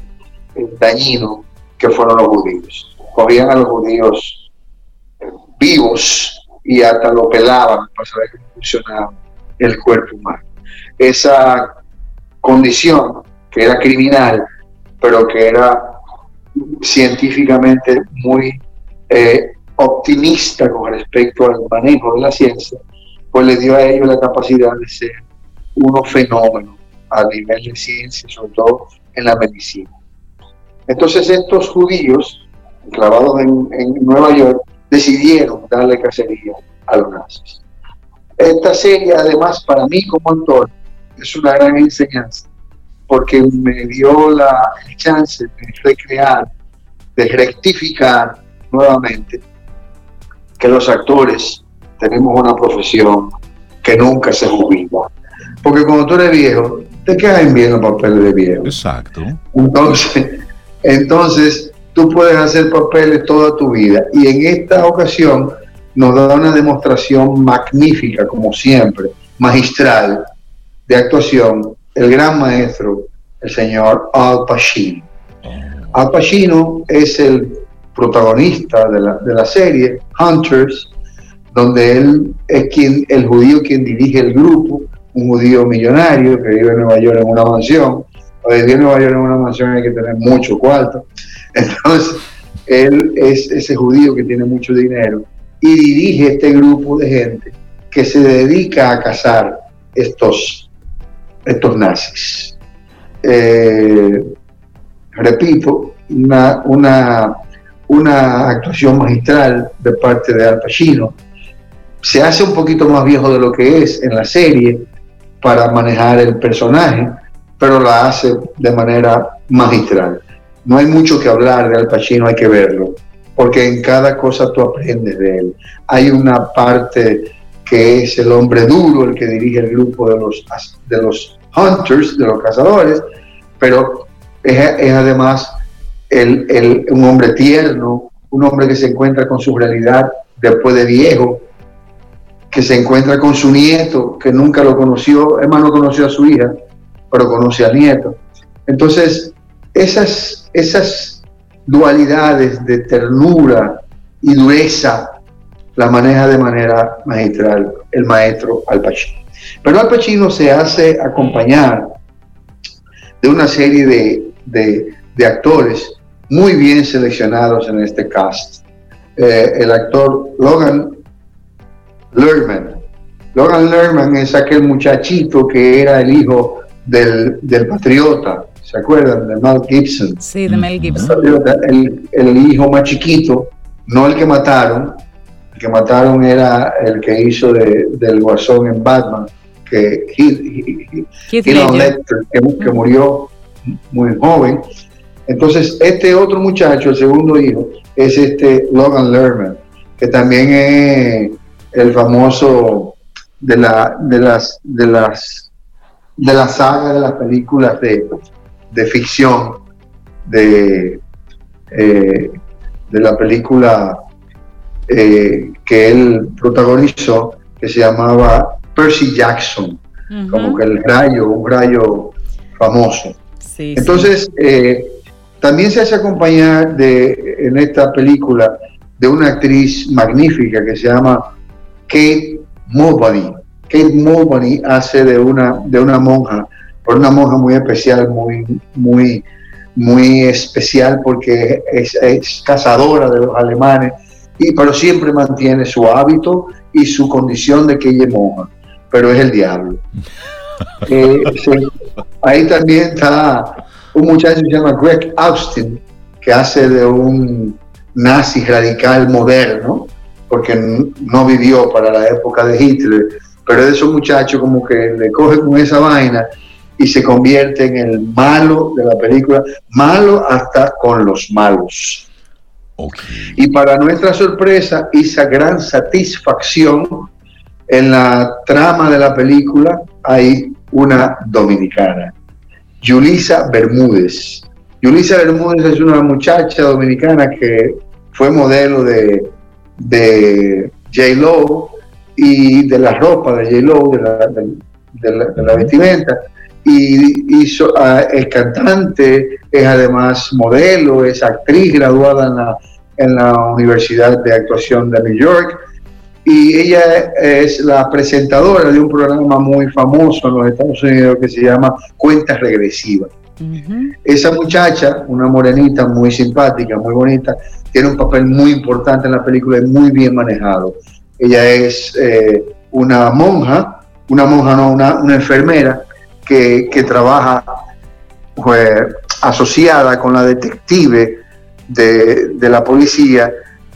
eh, dañino, que fueron los judíos. Cogían a los judíos eh, vivos y hasta lo pelaban para saber cómo funcionaba el cuerpo humano. Esa condición que era criminal, pero que era científicamente muy eh, optimista con respecto al manejo de la ciencia, pues le dio a ellos la capacidad de ser unos fenómenos a nivel de ciencia, sobre todo en la medicina. Entonces estos judíos, clavados en, Nueva York, decidieron darle cacería a los nazis. Esta serie, además, para mí como actor, es una gran enseñanza, porque me dio la chance de recrear, de rectificar nuevamente que los actores tenemos una profesión que nunca se jubila. Porque cuando tú eres viejo, te quedas viendo papeles de viejo. Exacto. Entonces, entonces, tú puedes hacer papeles toda tu vida. Y en esta ocasión nos da una demostración magnífica, como siempre, magistral, de actuación, el gran maestro, el señor Al Pacino. Oh. Al Pacino es el protagonista de la, de la serie, Hunters, donde él es quien, el judío quien dirige el grupo, un judío millonario que vive en Nueva York en una mansión. Para vivir en Nueva York en una mansión hay que tener mucho cuarto. Entonces, él es ese judío que tiene mucho dinero y dirige este grupo de gente que se dedica a cazar estos, estos nazis. Eh, repito, una, una una actuación magistral de parte de Al Pacino. Se hace un poquito más viejo de lo que es en la serie para manejar el personaje, pero la hace de manera magistral. No hay mucho que hablar de Al Pacino, hay que verlo, porque en cada cosa tú aprendes de él. Hay una parte que es el hombre duro, el que dirige el grupo de los, de los hunters, de los cazadores, pero es, es además un hombre tierno, un hombre que se encuentra con su realidad después de viejo, que se encuentra con su nieto, que nunca lo conoció, es más, no conoció a su hija, pero conoce al nieto. Entonces, esas, esas dualidades de ternura y dureza la maneja de manera magistral el maestro Al Pacino. Pero Al Pacino se hace acompañar de una serie de, de, de actores muy bien seleccionados en este cast. Eh, el actor Logan Lerman. Logan Lerman es aquel muchachito que era el hijo del, patriota, ¿se acuerdan? De Mel Gibson. Sí, de Mel Gibson. El, hijo más chiquito, no el que mataron, el que mataron era el que hizo del guasón en Batman, que, que murió muy joven. Entonces, este otro muchacho, el segundo hijo, es este Logan Lerman, que también es el famoso de la, de las, de las, de la saga de las películas de, ficción, de, eh, de la película eh, que él protagonizó, que se llamaba Percy Jackson, como que el rayo, un rayo famoso. Entonces, eh, también se hace acompañar de, en esta película de una actriz magnífica que se llama Kate Mulvany. Kate Mulvany hace de una, de una monja, por una monja muy especial, muy, muy, muy especial porque es, cazadora de los alemanes, y, pero siempre mantiene su hábito y su condición de que ella moja, pero es el diablo. Eh, ahí también está un muchacho que se llama Greg Austin, que hace de un nazi radical moderno, porque no vivió para la época de Hitler, pero es de esos muchachos como que le coge con esa vaina y se convierte en el malo de la película, malo hasta con los malos. Y para nuestra sorpresa y esa gran satisfacción, en la trama de la película hay una dominicana, Yulisa Bermúdez. Yulisa Bermúdez es una muchacha dominicana que fue modelo de, de J-Lo y de la ropa de J-Lo, de la, de la vestimenta. Y ah, es cantante, es además modelo, es actriz graduada en la, en la Universidad de Actuación de New York. Y ella es la presentadora de un programa muy famoso en los Estados Unidos que se llama Cuentas Regresivas. Esa muchacha, una morenita muy simpática, muy bonita, tiene un papel muy importante en la película y muy bien manejado. Ella es eh, una monja, una monja no, una, una enfermera que, trabaja pues, asociada con la detective de, la policía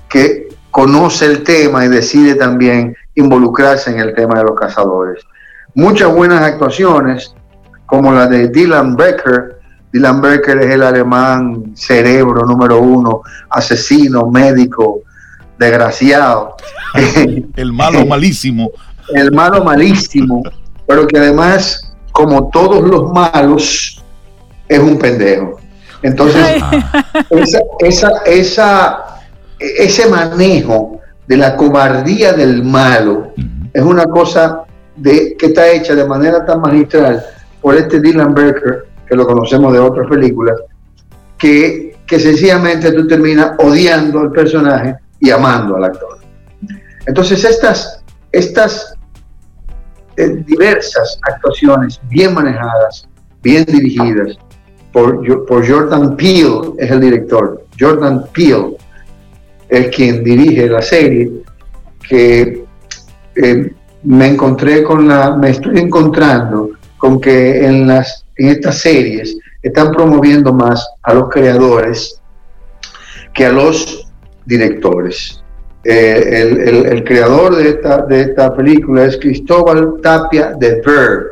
que conoce el tema y decide también involucrarse en el tema de los cazadores. Muchas buenas actuaciones, como la de Dylan Becker. Dylan Becker es el alemán cerebro número uno, asesino, médico, desgraciado. el malo malísimo. El malo malísimo, pero que además como todos los malos, es un pendejo. Entonces, esa, esa, ese manejo de la cobardía del malo es una cosa de, que está hecha de manera tan magistral por este Dylan Berker, que lo conocemos de otras películas, que, que sencillamente tú terminas odiando al personaje y amando al actor. Entonces, estas, estas diversas actuaciones bien manejadas, bien dirigidas por, por Jordan Peele, es el director. Jordan Peele es quien dirige la serie, que eh, me encontré con la, me estoy encontrando con que en, las, en estas series están promoviendo más a los creadores que a los directores. Eh, el, creador de esta, de esta película es Cristóbal Tapia de Ver.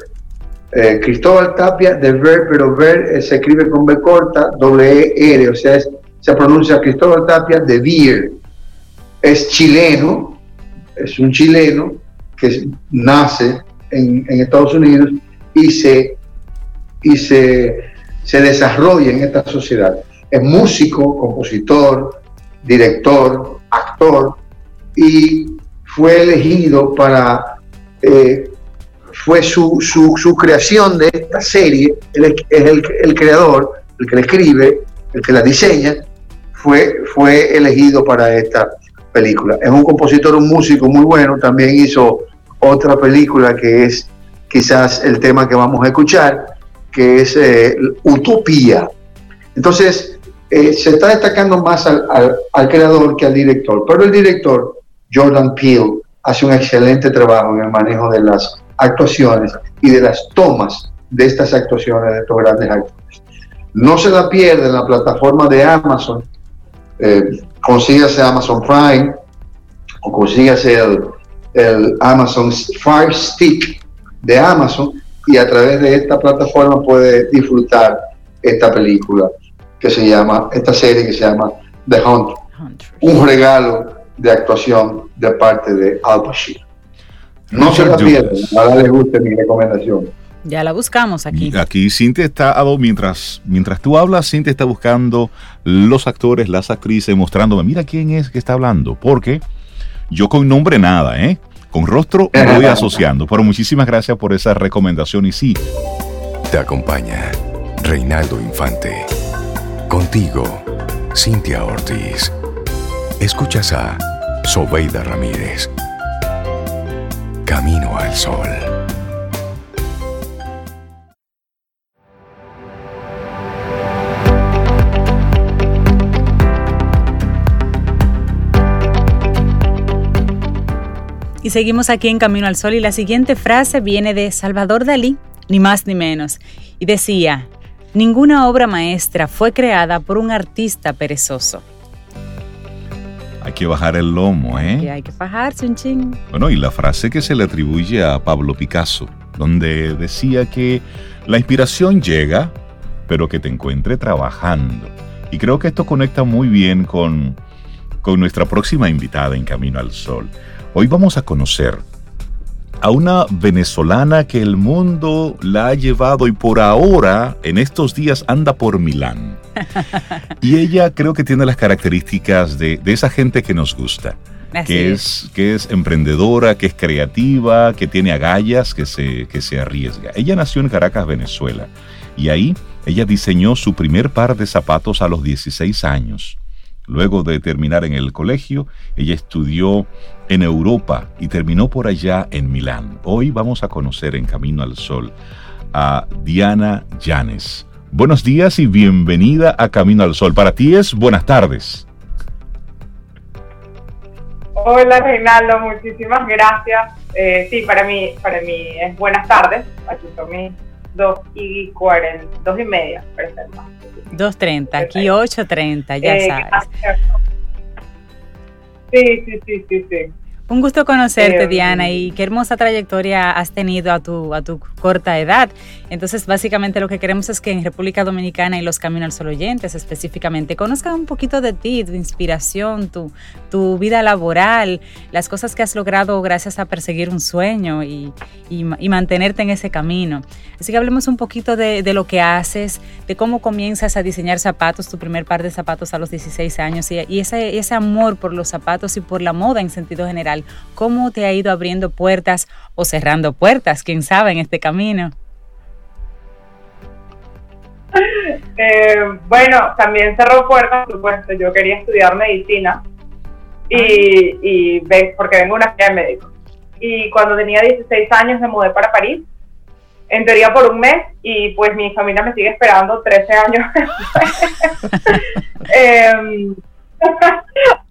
Eh, Cristóbal Tapia de Ver, pero Ver eh, se escribe con B corta, doble E R, o sea, se pronuncia Cristóbal Tapia de Ver. Es chileno, es un chileno que nace en, Estados Unidos y se, y se, se desarrolla en esta sociedad. Es músico, compositor, director, actor, y fue elegido para, eh, fue su, su, creación de esta serie, él es el, creador, el que la escribe, el que la diseña, fue, fue elegido para esta película. Es un compositor, un músico muy bueno, también hizo otra película que es quizás el tema que vamos a escuchar, que es eh, Utopía. Entonces, eh, se está destacando más al, al, creador que al director, pero el director Jordan Peele hace un excelente trabajo en el manejo de las actuaciones y de las tomas de estas actuaciones de estos grandes actores. No se la pierde en la plataforma de Amazon, eh, consígase Amazon Prime o consígase el, el Amazon Fire Stick de Amazon y a través de esta plataforma puede disfrutar esta película que se llama, esta serie que se llama The Hunt. Un regalo de actuación de parte de Al Pacino. No se la pierdan, ojalá les guste mi recomendación. Ya la buscamos aquí. Aquí Cintia está, mientras, mientras tú hablas, Cintia está buscando los actores, las actrices, mostrándome, mira quién es que está hablando, porque yo con nombre nada, ¿eh? Con rostro me voy asociando, pero muchísimas gracias por esa recomendación y sí. Te acompaña Reinaldo Infante. Contigo, Cintia Ortiz. Escuchas a Sobeida Ramírez. Camino al Sol. Seguimos aquí en Camino al Sol y la siguiente frase viene de Salvador Dalí, ni más ni menos. Y decía, ninguna obra maestra fue creada por un artista perezoso. Hay que bajar el lomo, ¿eh? hay que bajarse un ching. Bueno, y la frase que se le atribuye a Pablo Picasso, donde decía que la inspiración llega, pero que te encuentre trabajando. Y creo que esto conecta muy bien con, con nuestra próxima invitada en Camino al Sol. Hoy vamos a conocer a una venezolana que el mundo la ha llevado y por ahora, en estos días, anda por Milán. Y ella creo que tiene las características de, esa gente que nos gusta. que es. que es emprendedora, que es creativa, que tiene agallas, que se, que se arriesga. Ella nació en Caracas, Venezuela, y ahí ella diseñó su primer par de zapatos a los 16 años. Luego de terminar en el colegio, ella estudió en Europa y terminó por allá en Milán. Hoy vamos a conocer en Camino al Sol a Diana Llanes. Buenos días y bienvenida a Camino al Sol. Para ti es buenas tardes. Hola Reinaldo, muchísimas gracias. Eh, sí, para mí, para mí es buenas tardes. Aquí son dos y cuarenta, dos y media, para ser más. 2.30, aquí 8.30, ya eh, sabes. Sí, sí, sí, sí, sí. Un gusto conocerte, eh, Diana, y qué hermosa trayectoria has tenido a tu, a tu corta edad. Entonces, básicamente lo que queremos es que en República Dominicana y los Caminos al Sol oyentes específicamente conozcan un poquito de ti, tu inspiración, tu, tu vida laboral, las cosas que has logrado gracias a perseguir un sueño y, y, mantenerte en ese camino. Así que hablemos un poquito de, de, lo que haces, de cómo comienzas a diseñar zapatos, tu primer par de zapatos a los 16 años y, y ese, ese amor por los zapatos y por la moda en sentido general ¿Cómo te ha ido abriendo puertas o cerrando puertas, quién sabe, en este camino? Eh, bueno, también cerró puertas, por supuesto. Yo quería estudiar medicina y, y porque vengo de una familia de médicos. Y cuando tenía 16 años me mudé para París, en teoría por un mes, y pues mi familia me sigue esperando 13 años. eh,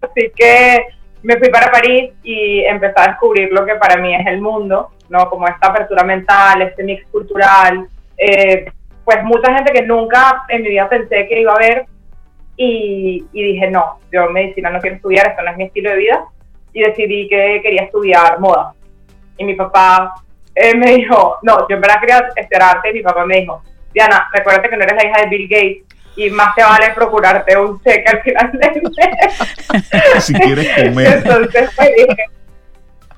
así que me fui para París y empecé a descubrir lo que para mí es el mundo, ¿no? Como esta apertura mental, este mix cultural, eh, pues mucha gente que nunca en mi vida pensé que iba a ver y, dije, no, yo medicina no quiero estudiar, esto no es mi estilo de vida y decidí que quería estudiar moda. Y mi papá eh, me dijo, no, yo en verdad quería estudiar arte y mi papá me dijo, Diana, recuerda que no eres la hija de Bill Gates y más te vale procurarte un cheque al final del mes. si quieres comer. Entonces pues, dije,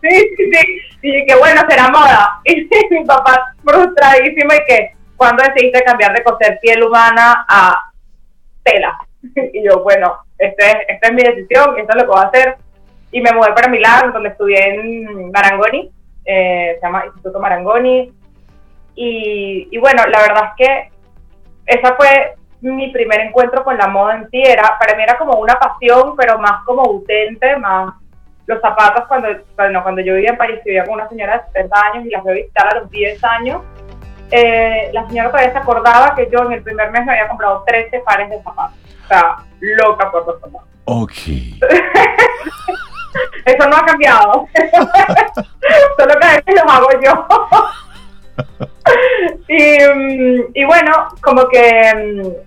sí, sí, sí, y dije, bueno, será moda. Y mi papá frustradísimo y que, cuando decidiste cambiar de coser piel humana a tela? Y yo, bueno, esta es, esta es mi decisión, esto es lo que voy a hacer. Y me mudé para Milán, donde estudié en Marangoni, eh, se llama Instituto Marangoni. Y, y bueno, la verdad es que esa fue mi primer encuentro con la moda en sí era, para mí era como una pasión, pero más como utente, más los zapatos cuando, bueno, cuando yo vivía en París, vivía con una señora de 70 años y las a visitar a los 10 años, eh, la señora todavía se acordaba que yo en el primer mes me había comprado 13 pares de zapatos. O sea, loca por los zapatos. Ok. Eso no ha cambiado. Solo que a veces los hago yo. y, y, bueno, como que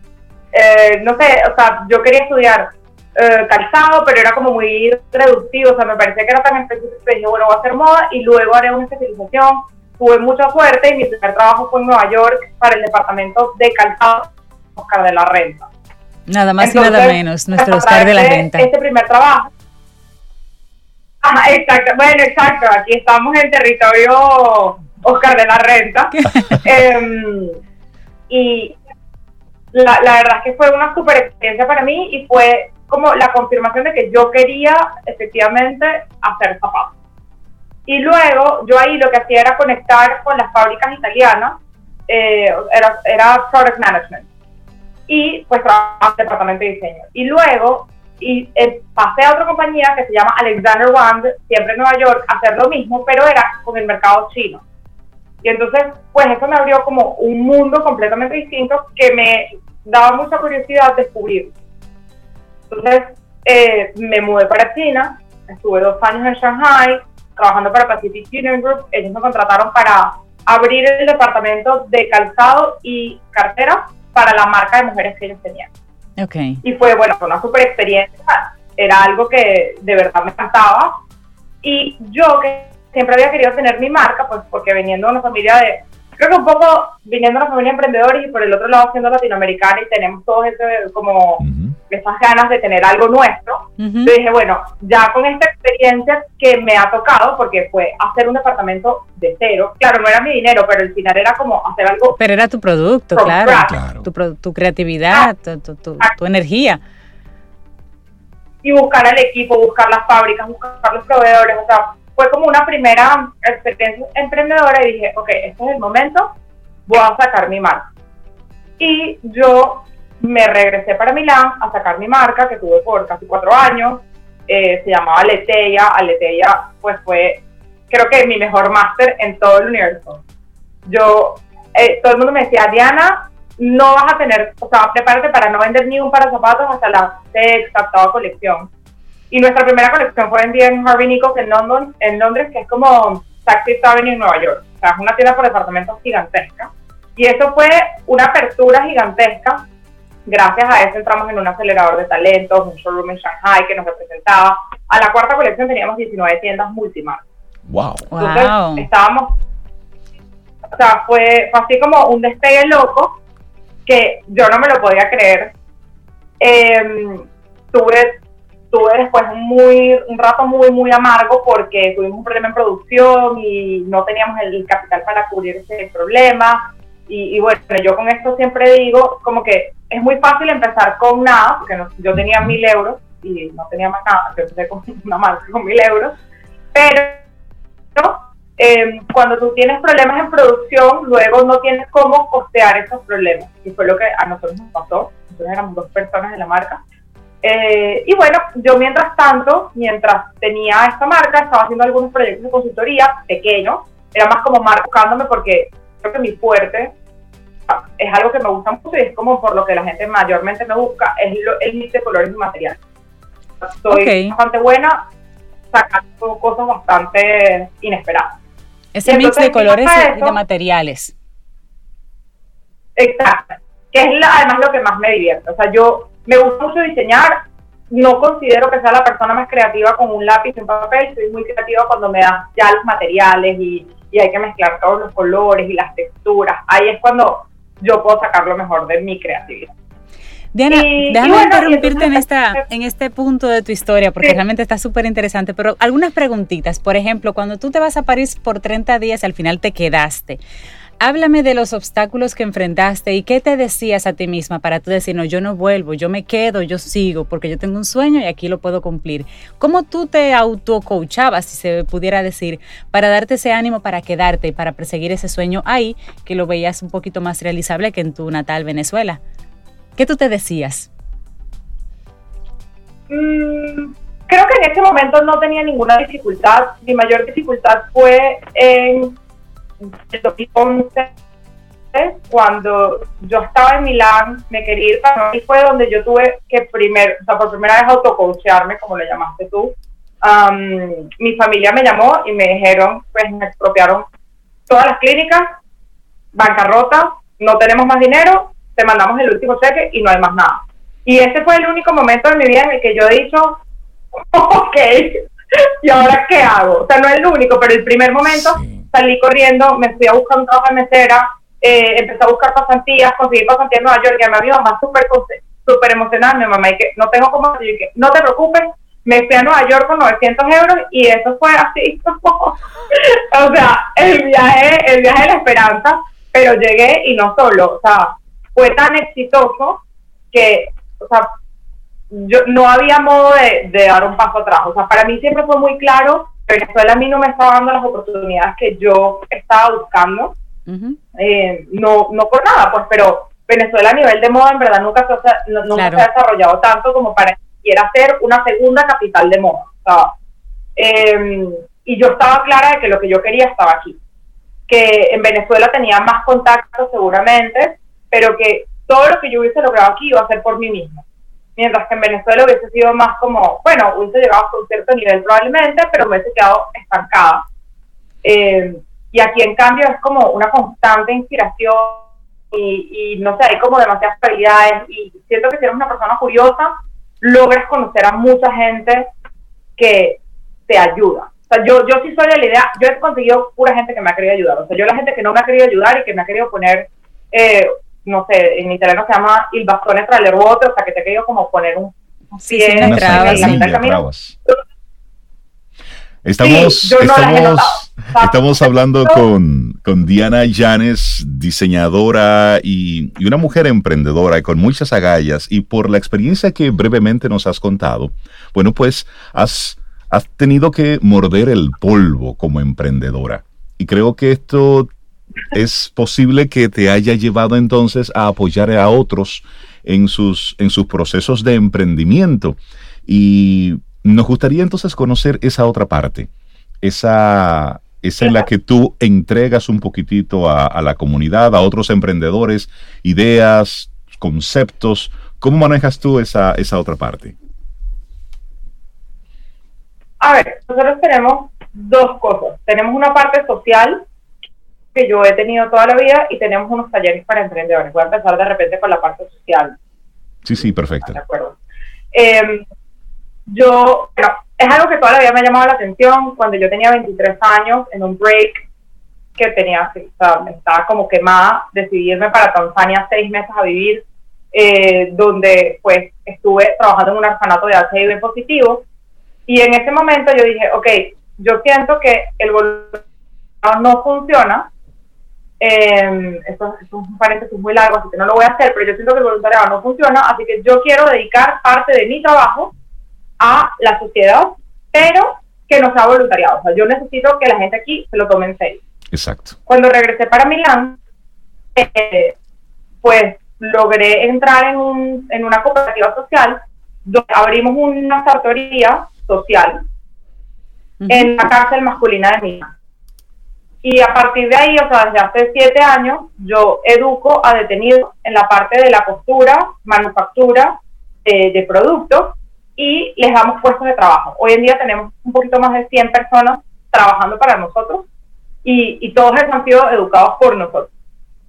eh, no sé, o sea, yo quería estudiar eh, calzado, pero era como muy reductivo, o sea, me parecía que era tan específico dije, bueno, voy a hacer moda y luego haré una especialización. Tuve mucha suerte y mi primer trabajo fue en Nueva York para el departamento de calzado Oscar de la Renta. Nada más y nada menos, nuestro Oscar de la Renta. Este primer trabajo. Ajá, exacto, bueno, exacto, aquí estamos en territorio Oscar de la Renta. Em, y, la, la verdad es que fue una super experiencia para mí y fue como la confirmación de que yo quería efectivamente hacer zapatos. Y luego yo ahí lo que hacía era conectar con las fábricas italianas, eh, era, era product management. Y pues trabajaba en el departamento de diseño. Y luego y, eh, pasé a otra compañía que se llama Alexander Wang, siempre en Nueva York, a hacer lo mismo, pero era con el mercado chino. Y entonces, pues eso me abrió como un mundo completamente distinto que me daba mucha curiosidad descubrir. Entonces, eh, me mudé para China, estuve dos años en Shanghai, trabajando para Pacific Union Group, ellos me contrataron para abrir el departamento de calzado y cartera para la marca de mujeres que ellos tenían. Okay. Y fue, bueno, fue una super experiencia, era algo que de verdad me encantaba. Y yo que siempre había querido tener mi marca, pues porque viniendo de una familia de creo que un poco viniendo de una familia de emprendedores y por el otro lado siendo latinoamericana y tenemos todos ese, como esas ganas de tener algo nuestro, yo dije, bueno, ya con esta experiencia que me ha tocado, porque fue hacer un departamento de cero, claro, no era mi dinero, pero el final era como hacer algo... Pero era tu producto, claro, Tu, tu, creatividad, ah, tu, tu energía. Y buscar al equipo, buscar las fábricas, buscar los proveedores, o sea, fue como una primera experiencia emprendedora y dije, ok, este es el momento, voy a sacar mi marca. Y yo me regresé para Milán a sacar mi marca, que tuve por casi cuatro años, eh, se llamaba Aleteia, Aleteia pues fue, creo que mi mejor máster en todo el universo. Yo, eh, todo el mundo me decía, Diana, no vas a tener, o sea, prepárate para no vender ni un par de zapatos hasta la sexta, octava colección y nuestra primera colección fue vendida en Harvey Nichols en, London, en Londres, que es como Saks Avenue en Nueva York. O sea, es una tienda por departamentos gigantesca. Y eso fue una apertura gigantesca. Gracias a eso entramos en un acelerador de talentos, un showroom en Shanghai que nos representaba. A la cuarta colección teníamos 19 tiendas multimarcas. Wow. Entonces estábamos, o sea, fue, fue así como un despegue loco que yo no me lo podía creer. Eh, tuve tuve después muy, un rato muy, muy amargo porque tuvimos un problema en producción y no teníamos el capital para cubrir ese problema. Y, bueno, yo con esto siempre digo, como que es muy fácil empezar con nada, porque yo tenía mil euros y no tenía más nada, yo empecé con una marca con mil euros, pero em, cuando tú tienes problemas en producción, luego no tienes cómo costear esos problemas. Y fue lo que a nosotros nos pasó. Nosotros éramos dos personas de la marca eh, y bueno, yo mientras tanto, mientras tenía esta marca, estaba haciendo algunos proyectos de consultoría pequeños, era más como marca buscándome porque creo que mi fuerte es algo que me gusta mucho y es como por lo que la gente mayormente me busca, es el mix de colores y materiales. Soy bastante buena sacando cosas bastante inesperadas. Ese mix de colores y de materiales. Exacto, que es además lo que más me divierte. O sea, yo me gusta mucho diseñar, no considero que sea la persona más creativa con un lápiz y un papel, soy muy creativa cuando me dan ya los materiales y, hay que mezclar todos los colores y las texturas. Ahí es cuando yo puedo sacar lo mejor de mi creatividad. Diana, déjame interrumpirte en, esta, en este punto de tu historia, porque realmente está súper interesante, pero algunas preguntitas. Por ejemplo, cuando tú te vas a París por 30 días, al final te quedaste. Háblame de los obstáculos que enfrentaste y qué te decías a ti misma para tú decir, no, yo no vuelvo, yo me quedo, yo sigo, porque yo tengo un sueño y aquí lo puedo cumplir. ¿Cómo tú te autocoachabas, si se pudiera decir, para darte ese ánimo para quedarte y para perseguir ese sueño ahí, que lo veías un poquito más realizable que en tu natal Venezuela? ¿Qué tú te decías? Mm, creo que en ese momento no tenía ninguna dificultad. Mi mayor dificultad fue en el 2011, cuando yo estaba en Milán, me quería ir para mí fue donde yo tuve que primer, o sea, por primera vez autocoachearme, como le llamaste tú. mi familia me llamó y me dijeron, pues me expropiaron todas las clínicas, bancarrota, no tenemos más dinero, te mandamos el último cheque y no hay más nada. Y ese fue el único momento de mi vida en el que yo he dicho, ok, ¿y ahora qué hago? O sea, no es el único, pero el primer momento salí corriendo, me fui a buscar un trabajo de mesera, eh, empecé a buscar pasantías, conseguí pasantías en Nueva York, y a mi mamá súper súper emocionada, mi mamá, y que no tengo cómo, y que no te preocupes, me fui a Nueva York con 900 euros y eso fue así, o sea, el viaje, el viaje de la esperanza, pero llegué y no solo, o sea, fue tan exitoso que, o sea, yo no había modo de, de dar un paso atrás, o sea, para mí siempre fue muy claro Venezuela a mí no me estaba dando las oportunidades que yo estaba buscando. Eh, no, no por nada, pues, pero Venezuela a nivel de moda en verdad nunca se, nunca se ha desarrollado tanto como para quiera ser una segunda capital de moda. Em, y yo estaba clara de que lo que yo quería estaba aquí. Que en Venezuela tenía más contactos seguramente, pero que todo lo que yo hubiese logrado aquí iba a ser por mí mismo mientras que en Venezuela hubiese sido más como, bueno, hubiese llegado a un cierto nivel probablemente, pero hubiese quedado estancada. Eh, y aquí en cambio es como una constante inspiración y, no sé, hay como demasiadas habilidades y siento que si eres una persona curiosa, logras conocer a mucha gente que te ayuda. O sea, yo, yo sí soy de la idea, yo he conseguido pura gente que me ha querido ayudar. O sea, yo la gente que no me ha querido ayudar y que me ha querido poner eh, no sé, en italiano se llama il bastone tra le ruote, o sea, que te querido como poner un pie en el camino. Estamos, estamos, estamos hablando con, con, Diana Llanes, diseñadora y, y, una mujer emprendedora y con muchas agallas. Y por la experiencia que brevemente nos has contado, bueno, pues has, has tenido que morder el polvo como emprendedora. Y creo que esto es posible que te haya llevado entonces a apoyar a otros en sus, en sus procesos de emprendimiento. Y nos gustaría entonces conocer esa otra parte, esa, esa en la que tú entregas un poquitito a, la comunidad, a otros emprendedores, ideas, conceptos. ¿Cómo manejas tú esa, esa otra parte? A ver, nosotros tenemos dos cosas. Tenemos una parte social que yo he tenido toda la vida y tenemos unos talleres para emprendedores. Voy a empezar de repente con la parte social. Sí, sí, perfecto. De acuerdo. Em, yo, bueno, es algo que toda la vida me ha llamado la atención. Cuando yo tenía 23 años, en un break que tenía, estaba como quemada, decidí irme para Tanzania seis meses a vivir, eh, donde pues estuve trabajando en un orfanato de HIV positivo. Y en ese momento yo dije, ok, yo siento que el voluntariado no funciona eh, esto, es un paréntesis muy largo, así que no lo voy a hacer, pero yo siento que el voluntariado no funciona, así que yo quiero dedicar parte de mi trabajo a la sociedad, pero que no sea voluntariado. O sea, yo necesito que la gente aquí se lo tome en serio. Exacto. Cuando regresé para Milán, eh, pues logré entrar en, un, en una cooperativa social donde abrimos una factoría social en la cárcel masculina de Milán. Y a partir de ahí, o sea, desde hace siete años, yo educo a detenidos en la parte de la costura, manufactura eh, de productos y les damos puestos de trabajo. Hoy en día tenemos un poquito más de 100 personas trabajando para nosotros y, y todos ellos han sido educados por nosotros.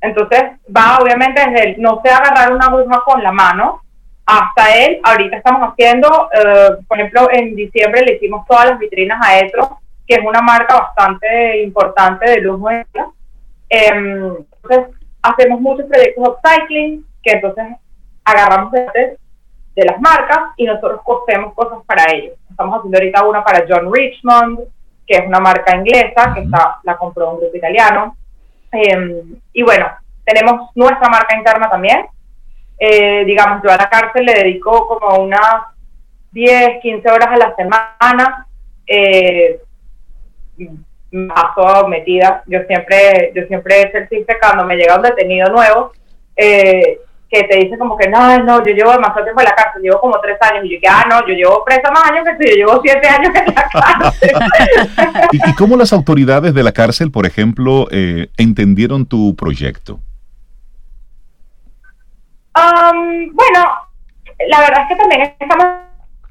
Entonces, va obviamente desde el no sé agarrar una aguja con la mano hasta él. Ahorita estamos haciendo, eh, por ejemplo, en diciembre le hicimos todas las vitrinas a Etro que es una marca bastante importante de lujo. Eh, entonces, hacemos muchos proyectos de upcycling, que entonces agarramos de, de las marcas y nosotros cosemos cosas para ellos. Estamos haciendo ahorita una para John Richmond, que es una marca inglesa, que está, la compró un grupo italiano. Em, y bueno, tenemos nuestra marca interna también. Eh, digamos, yo a la cárcel le dedico como unas 10, 15 horas a la semana. Eh, paso metida. Yo siempre, yo siempre he chiste cuando me llega un detenido nuevo, eh, que te dice como que no, no, yo llevo demasiado tiempo en la cárcel, llevo como tres años, y yo que, ah, no, yo llevo presa más años que tú, yo llevo siete años en la cárcel. ¿Y, cómo las autoridades de la cárcel, por ejemplo, eh, entendieron tu proyecto? Um, bueno, la verdad es que también estamos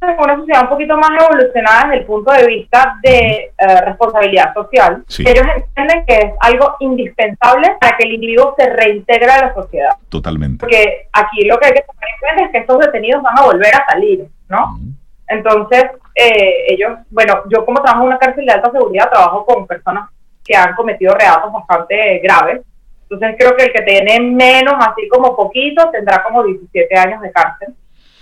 una sociedad un poquito más evolucionada desde el punto de vista de eh, responsabilidad social. Ellos entienden que es algo indispensable para que el individuo se reintegre a la sociedad. Totalmente. Porque aquí lo que hay que tomar en cuenta es que estos detenidos van a volver a salir, ¿no? Entonces, eh, ellos, bueno, yo como trabajo en una cárcel de alta seguridad, trabajo con personas que han cometido reatos bastante graves. Entonces creo que el que tiene menos, así como poquito, tendrá como 17 años de cárcel.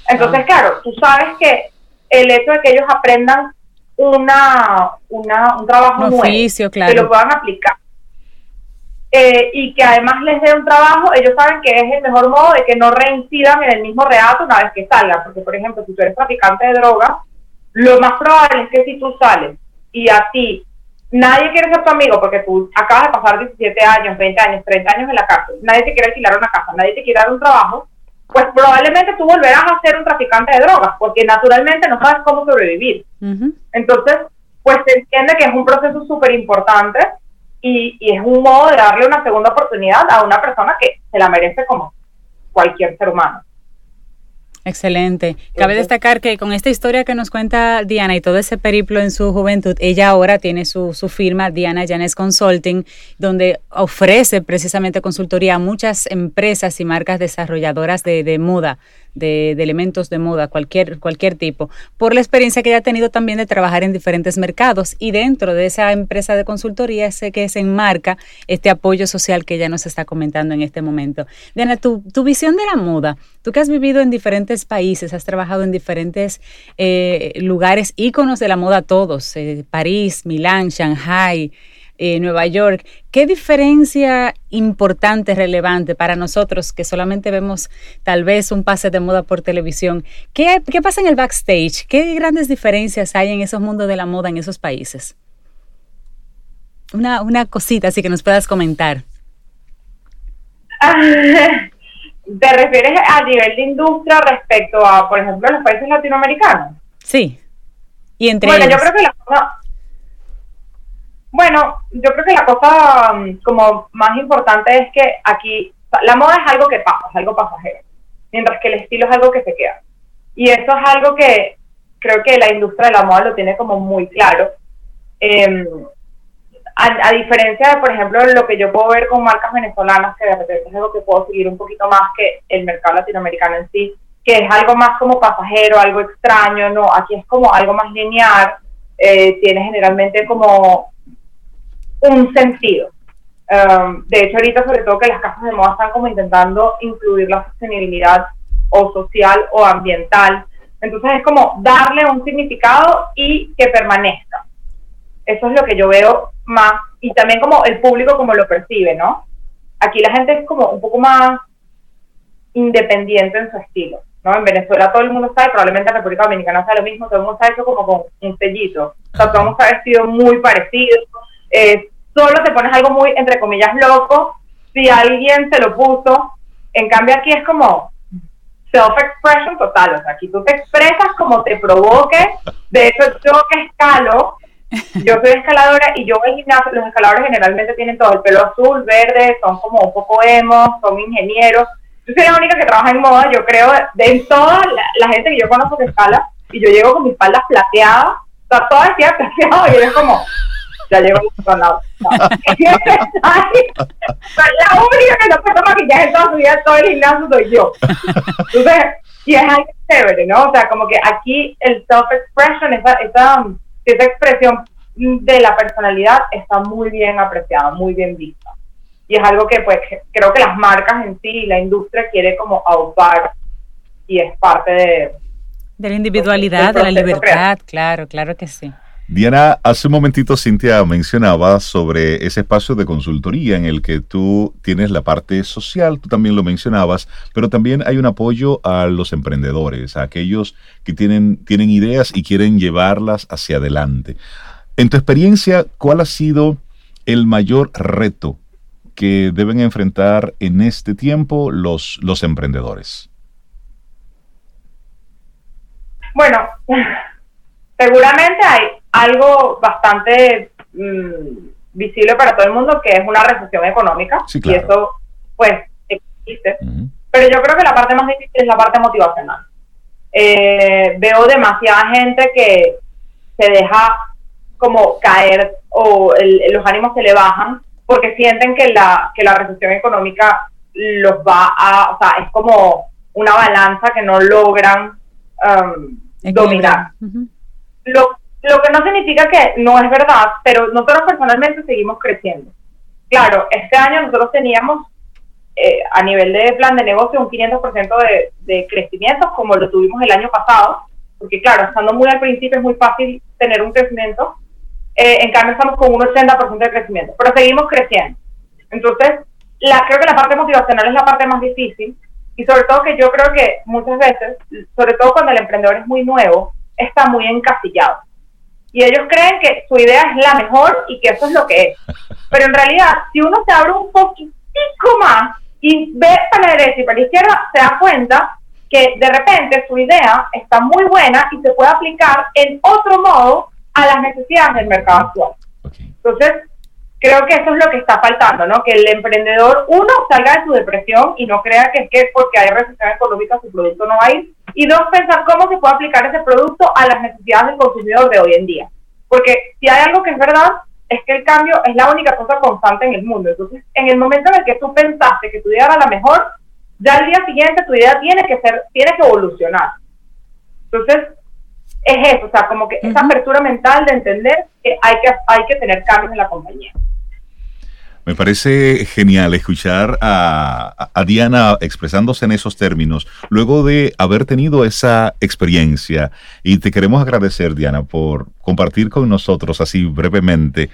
Entonces, claro, tú sabes que el hecho de que ellos aprendan una, una un trabajo nuevo, que lo puedan aplicar, eh, y que además les dé un trabajo, ellos saben que es el mejor modo de que no reincidan en el mismo reato una vez que salgan. Porque, por ejemplo, si tú eres traficante de droga, lo más probable es que si tú sales y a ti nadie quiere ser tu amigo porque tú acabas de pasar 17 años, 20 años, 30 años en la cárcel, nadie te quiere alquilar una casa, nadie te quiere dar un trabajo, pues probablemente tú volverás a ser un traficante de drogas, porque naturalmente no sabes cómo sobrevivir. Entonces, pues se entiende que es un proceso súper importante y, es un modo de darle una segunda oportunidad a una persona que se la merece como cualquier ser humano. Excelente. Cabe destacar que con esta historia que nos cuenta Diana y todo ese periplo en su juventud, ella ahora tiene su, su firma Diana Janes Consulting, donde ofrece precisamente consultoría a muchas empresas y marcas desarrolladoras de, de moda, de, elementos de moda, cualquier, cualquier tipo, por la experiencia que ella ha tenido también de trabajar en diferentes mercados y dentro de esa empresa de consultoría sé que se enmarca este apoyo social que ella nos está comentando en este momento. Diana, tu, tu visión de la moda, tú que has vivido en diferentes países, has trabajado en diferentes eh, lugares, íconos de la moda todos, eh, París, Milán, Shanghai, eh, Nueva York. ¿Qué diferencia importante, relevante para nosotros que solamente vemos tal vez un pase de moda por televisión? ¿Qué, pasa en el backstage? ¿Qué grandes diferencias hay en esos mundos de la moda en esos países? Una cosita así que nos puedas comentar. ¿Te refieres a nivel de industria respecto a, por ejemplo, los países latinoamericanos? Sí. Y entre bueno, yo creo que la cosa, bueno, yo creo que la cosa mm, como más importante es que aquí la moda es algo que pasa, es algo pasajero, mientras que el estilo es algo que se queda. Y eso es algo que creo que la industria de la moda lo tiene como muy claro. Eh, a, diferencia de, por ejemplo, lo que yo puedo ver con marcas venezolanas, que de repente es algo que puedo seguir un poquito más que el mercado latinoamericano en sí, que es algo más como pasajero, algo extraño, no, aquí es como algo más lineal, eh, tiene generalmente como un sentido. Um, de hecho, ahorita sobre todo que las casas de moda están como intentando incluir la sostenibilidad o social o ambiental. Entonces es como darle un significado y que permanezca. Eso es lo que yo veo más, y también como el público como lo percibe, ¿no? Aquí la gente es como un poco más independiente en su estilo, ¿no? En Venezuela todo el mundo sabe, probablemente en República Dominicana sea lo mismo, todo el mundo está hecho como con un sellito, o sea, todo el mundo está vestido muy parecido, eh, solo te pones algo muy, entre comillas, loco, si alguien se lo puso, en cambio aquí es como self-expression total, o sea, aquí tú te expresas como te provoque, de hecho yo que escalo, yo soy escaladora y yo voy al gimnasio, los escaladores generalmente tienen todo el pelo azul, verde, son como un poco emo, son ingenieros. Yo soy la única que trabaja en moda, yo creo, de toda la, gente que yo conozco que escala, y yo llego con mi espalda plateada, o sea, toda vestida plateada, y eres como, ya llego con la La única que no puede maquillaje en toda su vida, todo el gimnasio soy yo. Entonces, y es algo chévere, ¿no? O sea, como que aquí el self-expression, esa, esa esa expresión de la personalidad está muy bien apreciada, muy bien vista. Y es algo que pues creo que las marcas en sí y la industria quiere como autar y es parte de... De la individualidad, de la libertad, claro, claro que sí. Diana, hace un momentito Cintia mencionaba sobre ese espacio de consultoría en el que tú tienes la parte social, tú también lo mencionabas, pero también hay un apoyo a los emprendedores, a aquellos que tienen, tienen ideas y quieren llevarlas hacia adelante. En tu experiencia, ¿cuál ha sido el mayor reto que deben enfrentar en este tiempo los, los emprendedores? Bueno, seguramente hay algo bastante mm, visible para todo el mundo, que es una recesión económica, y eso pues existe. Pero yo creo que la parte más difícil es la parte motivacional. Eh, veo demasiada gente que se deja como caer o los ánimos se le bajan porque sienten que la, que la recesión económica los va a, o sea, es como una balanza que no logran um, dominar. Lo lo que no significa que no es verdad, pero nosotros personalmente seguimos creciendo. Claro, este año nosotros teníamos eh, a nivel de plan de negocio un 500% de, de crecimiento como lo tuvimos el año pasado, porque claro, estando muy al principio es muy fácil tener un crecimiento, eh, en cambio estamos con un 80% de crecimiento, pero seguimos creciendo. Entonces, creo que la parte motivacional es la parte más difícil y sobre todo que yo creo que muchas veces, sobre todo cuando el emprendedor es muy nuevo, está muy encasillado y ellos creen que su idea es la mejor y que eso es lo que es. Pero en realidad, si uno se abre un poquitico más y ve para la derecha y para la izquierda, se da cuenta que de repente su idea está muy buena y se puede aplicar en otro modo a las necesidades del mercado actual. Entonces, creo que eso es lo que está faltando, ¿no? Que el emprendedor, uno, salga de su depresión y no crea que es que porque hay recesión económica su producto no va a ir Y dos, pensar cómo se puede aplicar ese producto a las necesidades del consumidor de hoy en día. Porque si hay algo que es verdad, es que el cambio es la única cosa constante en el mundo. Entonces, en el momento en el que tú pensaste que tu idea era la mejor, ya al día siguiente tu idea tiene que ser, tiene que evolucionar. Entonces, es eso, o sea, como que esa apertura mental de entender que hay que, hay que tener cambios en la compañía. Me parece genial escuchar a, Diana expresándose en esos términos, luego de haber tenido esa experiencia. Y te queremos agradecer, Diana, por compartir con nosotros así brevemente,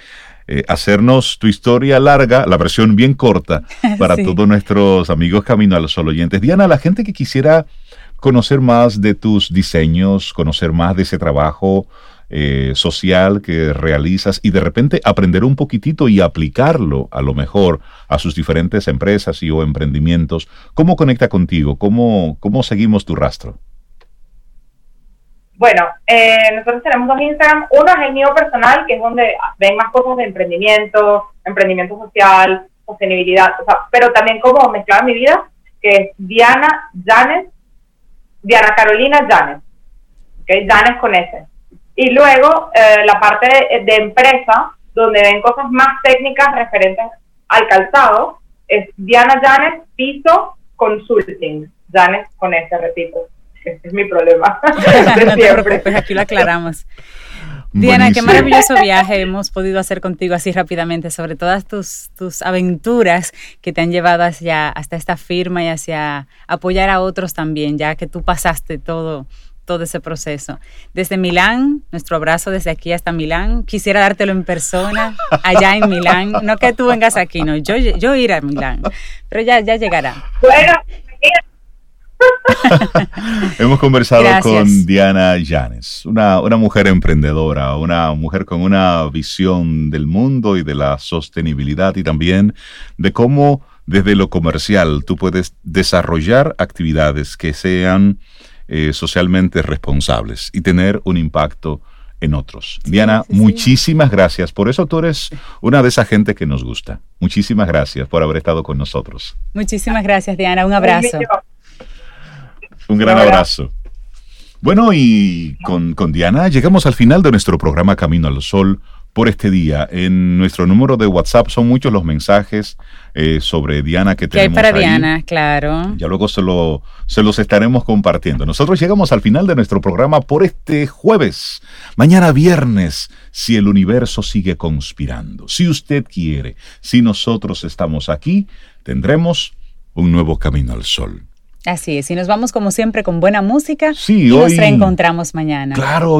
eh, hacernos tu historia larga, la versión bien corta, para todos nuestros amigos Camino al Sol oyentes. Diana, la gente que quisiera conocer más de tus diseños, conocer más de ese trabajo, eh, social que realizas y de repente aprender un poquitito y aplicarlo a lo mejor a sus diferentes empresas y o emprendimientos. ¿Cómo conecta contigo? ¿Cómo, cómo seguimos tu rastro? Bueno, eh, nosotros tenemos dos Instagram. Uno es el mío personal, que es donde ven más cosas de emprendimiento, emprendimiento social, sostenibilidad, pero también como mezclada mi vida, que es Diana Janes, Diana Carolina Janes, ¿okay? Janes con S. Y luego eh, la parte de, empresa, donde ven cosas más técnicas referentes al calzado, es Diana Janes Piso Consulting. Janes con ese, repito. Este es mi problema. no aquí lo aclaramos. Diana, qué maravilloso viaje hemos podido hacer contigo así rápidamente sobre todas tus, tus aventuras que te han llevado hacia hasta esta firma y hacia apoyar a otros también, ya que tú pasaste todo todo ese proceso. Desde Milán, nuestro abrazo desde aquí hasta Milán. Quisiera dártelo en persona, allá en Milán. No que tú vengas aquí, no, yo, yo ir a Milán, pero ya, ya llegará. Bueno, Hemos conversado con Diana Llanes, una, una mujer emprendedora, una mujer con una visión del mundo y de la sostenibilidad y también de cómo desde lo comercial tú puedes desarrollar actividades que sean eh, socialmente responsables y tener un impacto en otros. Diana, muchísimas gracias. Por eso tú eres una de esas gente que nos gusta. Muchísimas gracias por haber estado con nosotros. Muchísimas gracias, Diana. Un abrazo. Un gran abrazo. Bueno, y con, con Diana llegamos al final de nuestro programa Camino al Sol por este día. En nuestro número de WhatsApp son muchos los mensajes eh, sobre Diana que tenemos. hay para Diana, claro. Ya luego se, lo, se los estaremos compartiendo. Nosotros llegamos al final de nuestro programa por este jueves. Mañana viernes, si el universo sigue conspirando, si usted quiere, si nosotros estamos aquí, tendremos un nuevo camino al sol. Así es, y nos vamos como siempre con buena música sí, y hoy, nos reencontramos mañana. Claro